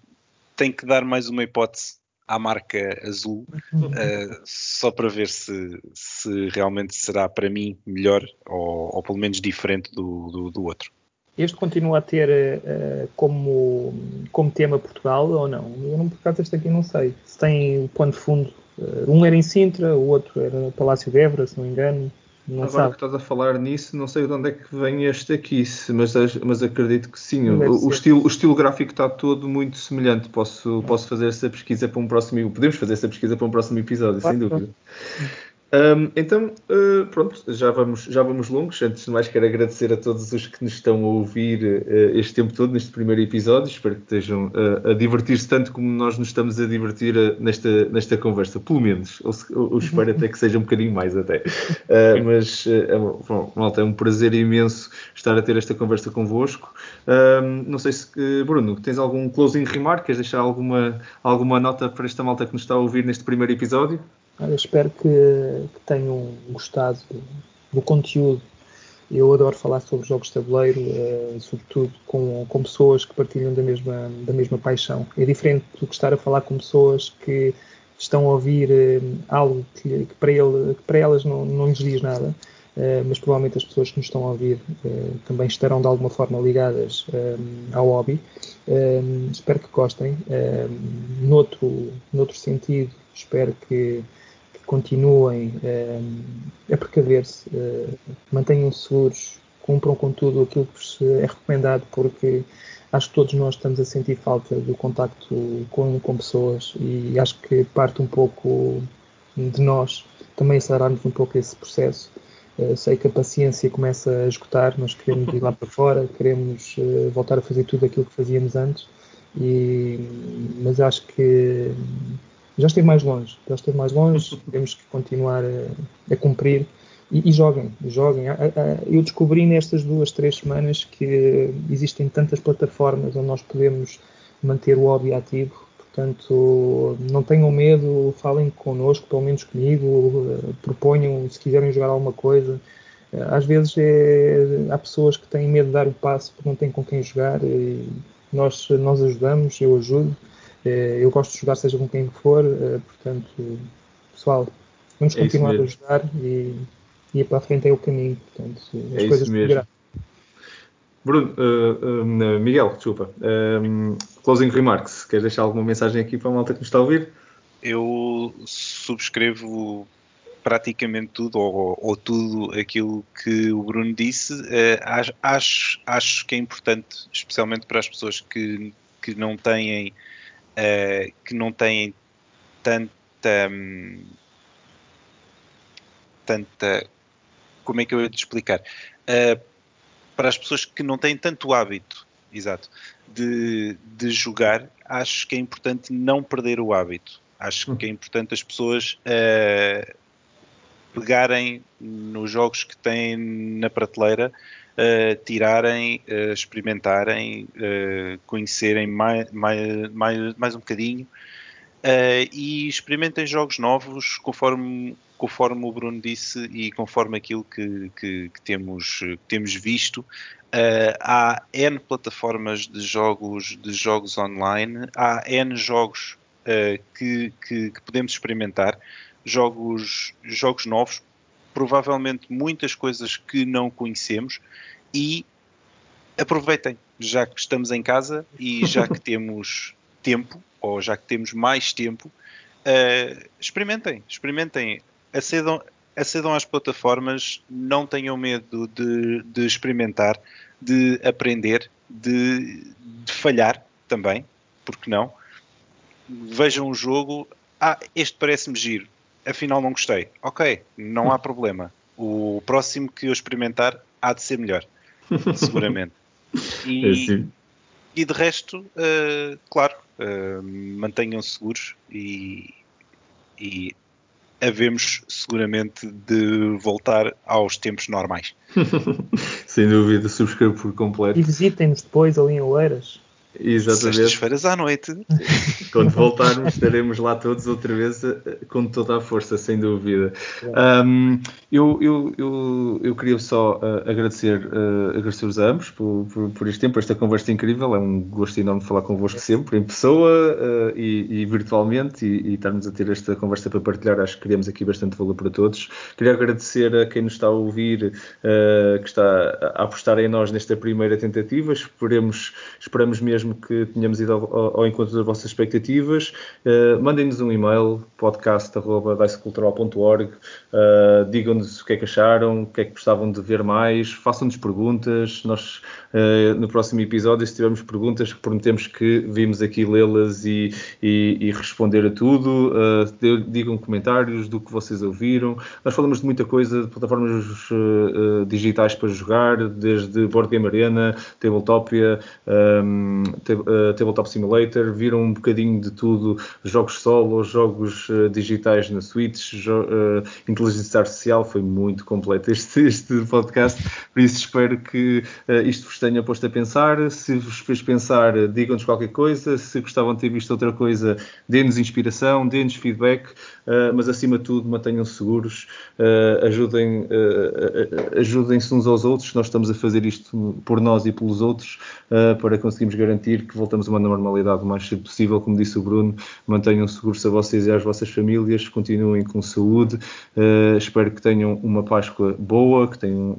tem que dar mais uma hipótese à marca azul, uh, só para ver se, se realmente será para mim melhor ou, ou pelo menos diferente do, do, do, outro. Este continua a ter uh, como, como tema Portugal ou não? Eu não, por acaso este aqui não sei. Se tem o pano de fundo, uh, um era em Sintra, o outro era no Palácio de Évora, se não me engano. Não Agora sabe. que estás a falar nisso, não sei de onde é que vem este aqui, mas, mas acredito que sim. O, o estilo, o estilo gráfico está todo muito semelhante. Posso, posso fazer essa pesquisa para um próximo. Podemos fazer essa pesquisa para um próximo episódio, Claro, sem dúvida. Um, então, uh, pronto, já vamos, já vamos longos. Antes de mais, quero agradecer a todos os que nos estão a ouvir uh, este tempo todo, neste primeiro episódio. Espero que estejam uh, a divertir-se tanto como nós nos estamos a divertir nesta, nesta conversa, pelo menos. Ou, ou, espero até que seja um bocadinho mais, até. mas, é, bom, malta, é um prazer imenso estar a ter esta conversa convosco. não sei se, Bruno, tens algum closing remark? Queres deixar alguma, alguma nota para esta malta que nos está a ouvir neste primeiro episódio? Olha, espero que, que tenham gostado do, do, conteúdo. Eu adoro falar sobre jogos de tabuleiro, uh, sobretudo com, com, pessoas que partilham da mesma, da mesma paixão. É diferente do que estar a falar com pessoas que estão a ouvir uh, algo que, que, para ele, que, para elas não, não lhes diz nada, uh, mas provavelmente as pessoas que nos estão a ouvir também estarão de alguma forma ligadas ao hobby. espero que gostem. noutro, noutro sentido, espero que continuem uh, a precaver-se, uh, mantenham-se seguros, cumpram com tudo aquilo que vos é recomendado, porque acho que todos nós estamos a sentir falta do contacto com, com pessoas e acho que parte um pouco de nós também acelerarmos um pouco esse processo. Uh, sei que a paciência começa a esgotar, nós queremos ir lá para fora, queremos uh, voltar a fazer tudo aquilo que fazíamos antes, e, mas acho que já esteve mais longe, já esteve mais longe, (laughs) temos que continuar a, a cumprir e, e, joguem, joguem. Eu descobri nestas duas, três semanas que existem tantas plataformas onde nós podemos manter o hobby ativo, portanto não tenham medo, falem connosco, pelo menos comigo, proponham se quiserem jogar alguma coisa. Às vezes é, há pessoas que têm medo de dar o passo porque não têm com quem jogar e nós, nós ajudamos, eu ajudo. Eh, eu gosto de jogar seja com quem for, eh, portanto, pessoal, vamos É continuar a jogar e, e para a frente é o caminho. Portanto, as É coisas isso mesmo. Bruno, uh, um, Miguel, desculpa. Um, closing remarks. Queres deixar alguma mensagem aqui para a malta que nos está a ouvir? Eu subscrevo praticamente tudo, ou, ou tudo aquilo que o Bruno disse. Uh, acho, acho que é importante, especialmente para as pessoas que, que não têm uh, que não têm tanta hum, tanta como é que eu ia te explicar? Uh, para as pessoas que não têm tanto hábito exato de, de jogar acho que é importante não perder o hábito. Acho que é importante as pessoas uh, pegarem nos jogos que têm na prateleira uh, tirarem, uh, experimentarem, uh, conhecerem mais, mais, mais, mais um bocadinho e experimentem jogos novos conforme, conforme o Bruno disse e conforme aquilo que, que, que temos, que temos visto. há N plataformas de jogos, de jogos online, há N jogos que, que, que podemos experimentar, jogos, jogos novos, provavelmente muitas coisas que não conhecemos e aproveitem, já que estamos em casa e já que (laughs) temos tempo, ou já que temos mais tempo, uh, experimentem, experimentem, acedam, acedam às plataformas, não tenham medo de, de experimentar, de aprender, de, de, falhar também, porque não? Vejam o jogo, ah, este parece-me giro, afinal não gostei. Ok, não há (laughs) problema. O próximo que eu experimentar há de ser melhor, seguramente. (laughs) E, É assim. e de resto, uh, claro, uh, mantenham-se seguros e, e havemos seguramente de voltar aos tempos normais. (laughs) Sem dúvida, subscrevo por completo. E visitem-nos depois ali em Oeiras. Exatamente. Sextas-feiras à noite. (laughs) Quando voltarmos, estaremos lá todos outra vez eh, com toda a força, sem dúvida. Um, eu, eu, eu, eu, queria só uh, agradecer, uh, agradecer-vos a ambos por, por, por, este tempo, por esta conversa incrível. É um gosto enorme falar convosco sempre, em pessoa uh, e, e, virtualmente, e, e, estarmos a ter esta conversa para partilhar. Acho que criamos aqui bastante valor para todos. Queria agradecer a quem nos está a ouvir, que está a apostar em nós nesta primeira tentativa. Esperemos, esperamos mesmo mesmo que tenhamos ido ao, ao encontro das vossas expectativas, uh, mandem-nos um e-mail, podcast.dicecultural.org, uh, digam-nos o que é que acharam, o que é que gostavam de ver mais, façam-nos perguntas. Nós, uh, no próximo episódio, se tivermos perguntas, prometemos que vimos aqui lê-las e, e, e, responder a tudo. Uh, digam comentários do que vocês ouviram. Nós falamos de muita coisa, de plataformas digitais para jogar, desde Board Game Arena, Tabletopia, um, uh, Tabletop Simulator, viram um bocadinho de tudo, jogos solo, jogos digitais na Switch, inteligência artificial, foi muito completo este, este podcast, por isso espero que isto vos tenha posto a pensar. Se vos fez pensar, digam-nos qualquer coisa. Se gostavam de ter visto outra coisa, dê-nos inspiração, dê-nos feedback, uh, mas acima de tudo mantenham-se seguros, uh, ajudem, uh, ajudem-se uns aos outros. Nós estamos a fazer isto por nós e pelos outros para conseguirmos garantir que voltamos a uma normalidade o mais cedo possível, como disse o Bruno. Mantenham seguros a vocês e às vossas famílias, continuem com saúde. espero que tenham uma Páscoa boa, que tenham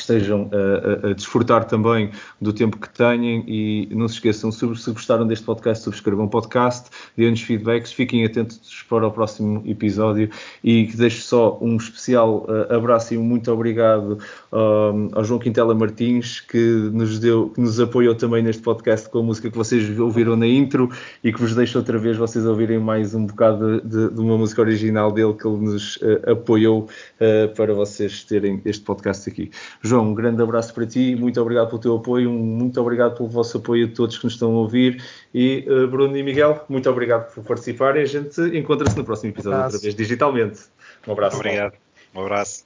estejam a, a, a, desfrutar também do tempo que têm e não se esqueçam, se, gostaram deste podcast, subscrevam o podcast, deem-nos feedbacks, fiquem atentos para o próximo episódio e que deixo só um especial uh, abraço e um muito obrigado ao João Quintela Martins que nos deu, que nos apoiou também neste podcast com a música que vocês ouviram na intro e que vos deixo outra vez vocês ouvirem mais um bocado de, de uma música original dele que ele nos uh, apoiou uh, para vocês terem este podcast aqui. João, um grande abraço para ti, muito obrigado pelo teu apoio, muito obrigado pelo vosso apoio a todos que nos estão a ouvir e uh, Bruno e Miguel, muito obrigado por participarem. A gente encontra-se no próximo episódio outra vez digitalmente. Um abraço. Muito obrigado. Um abraço.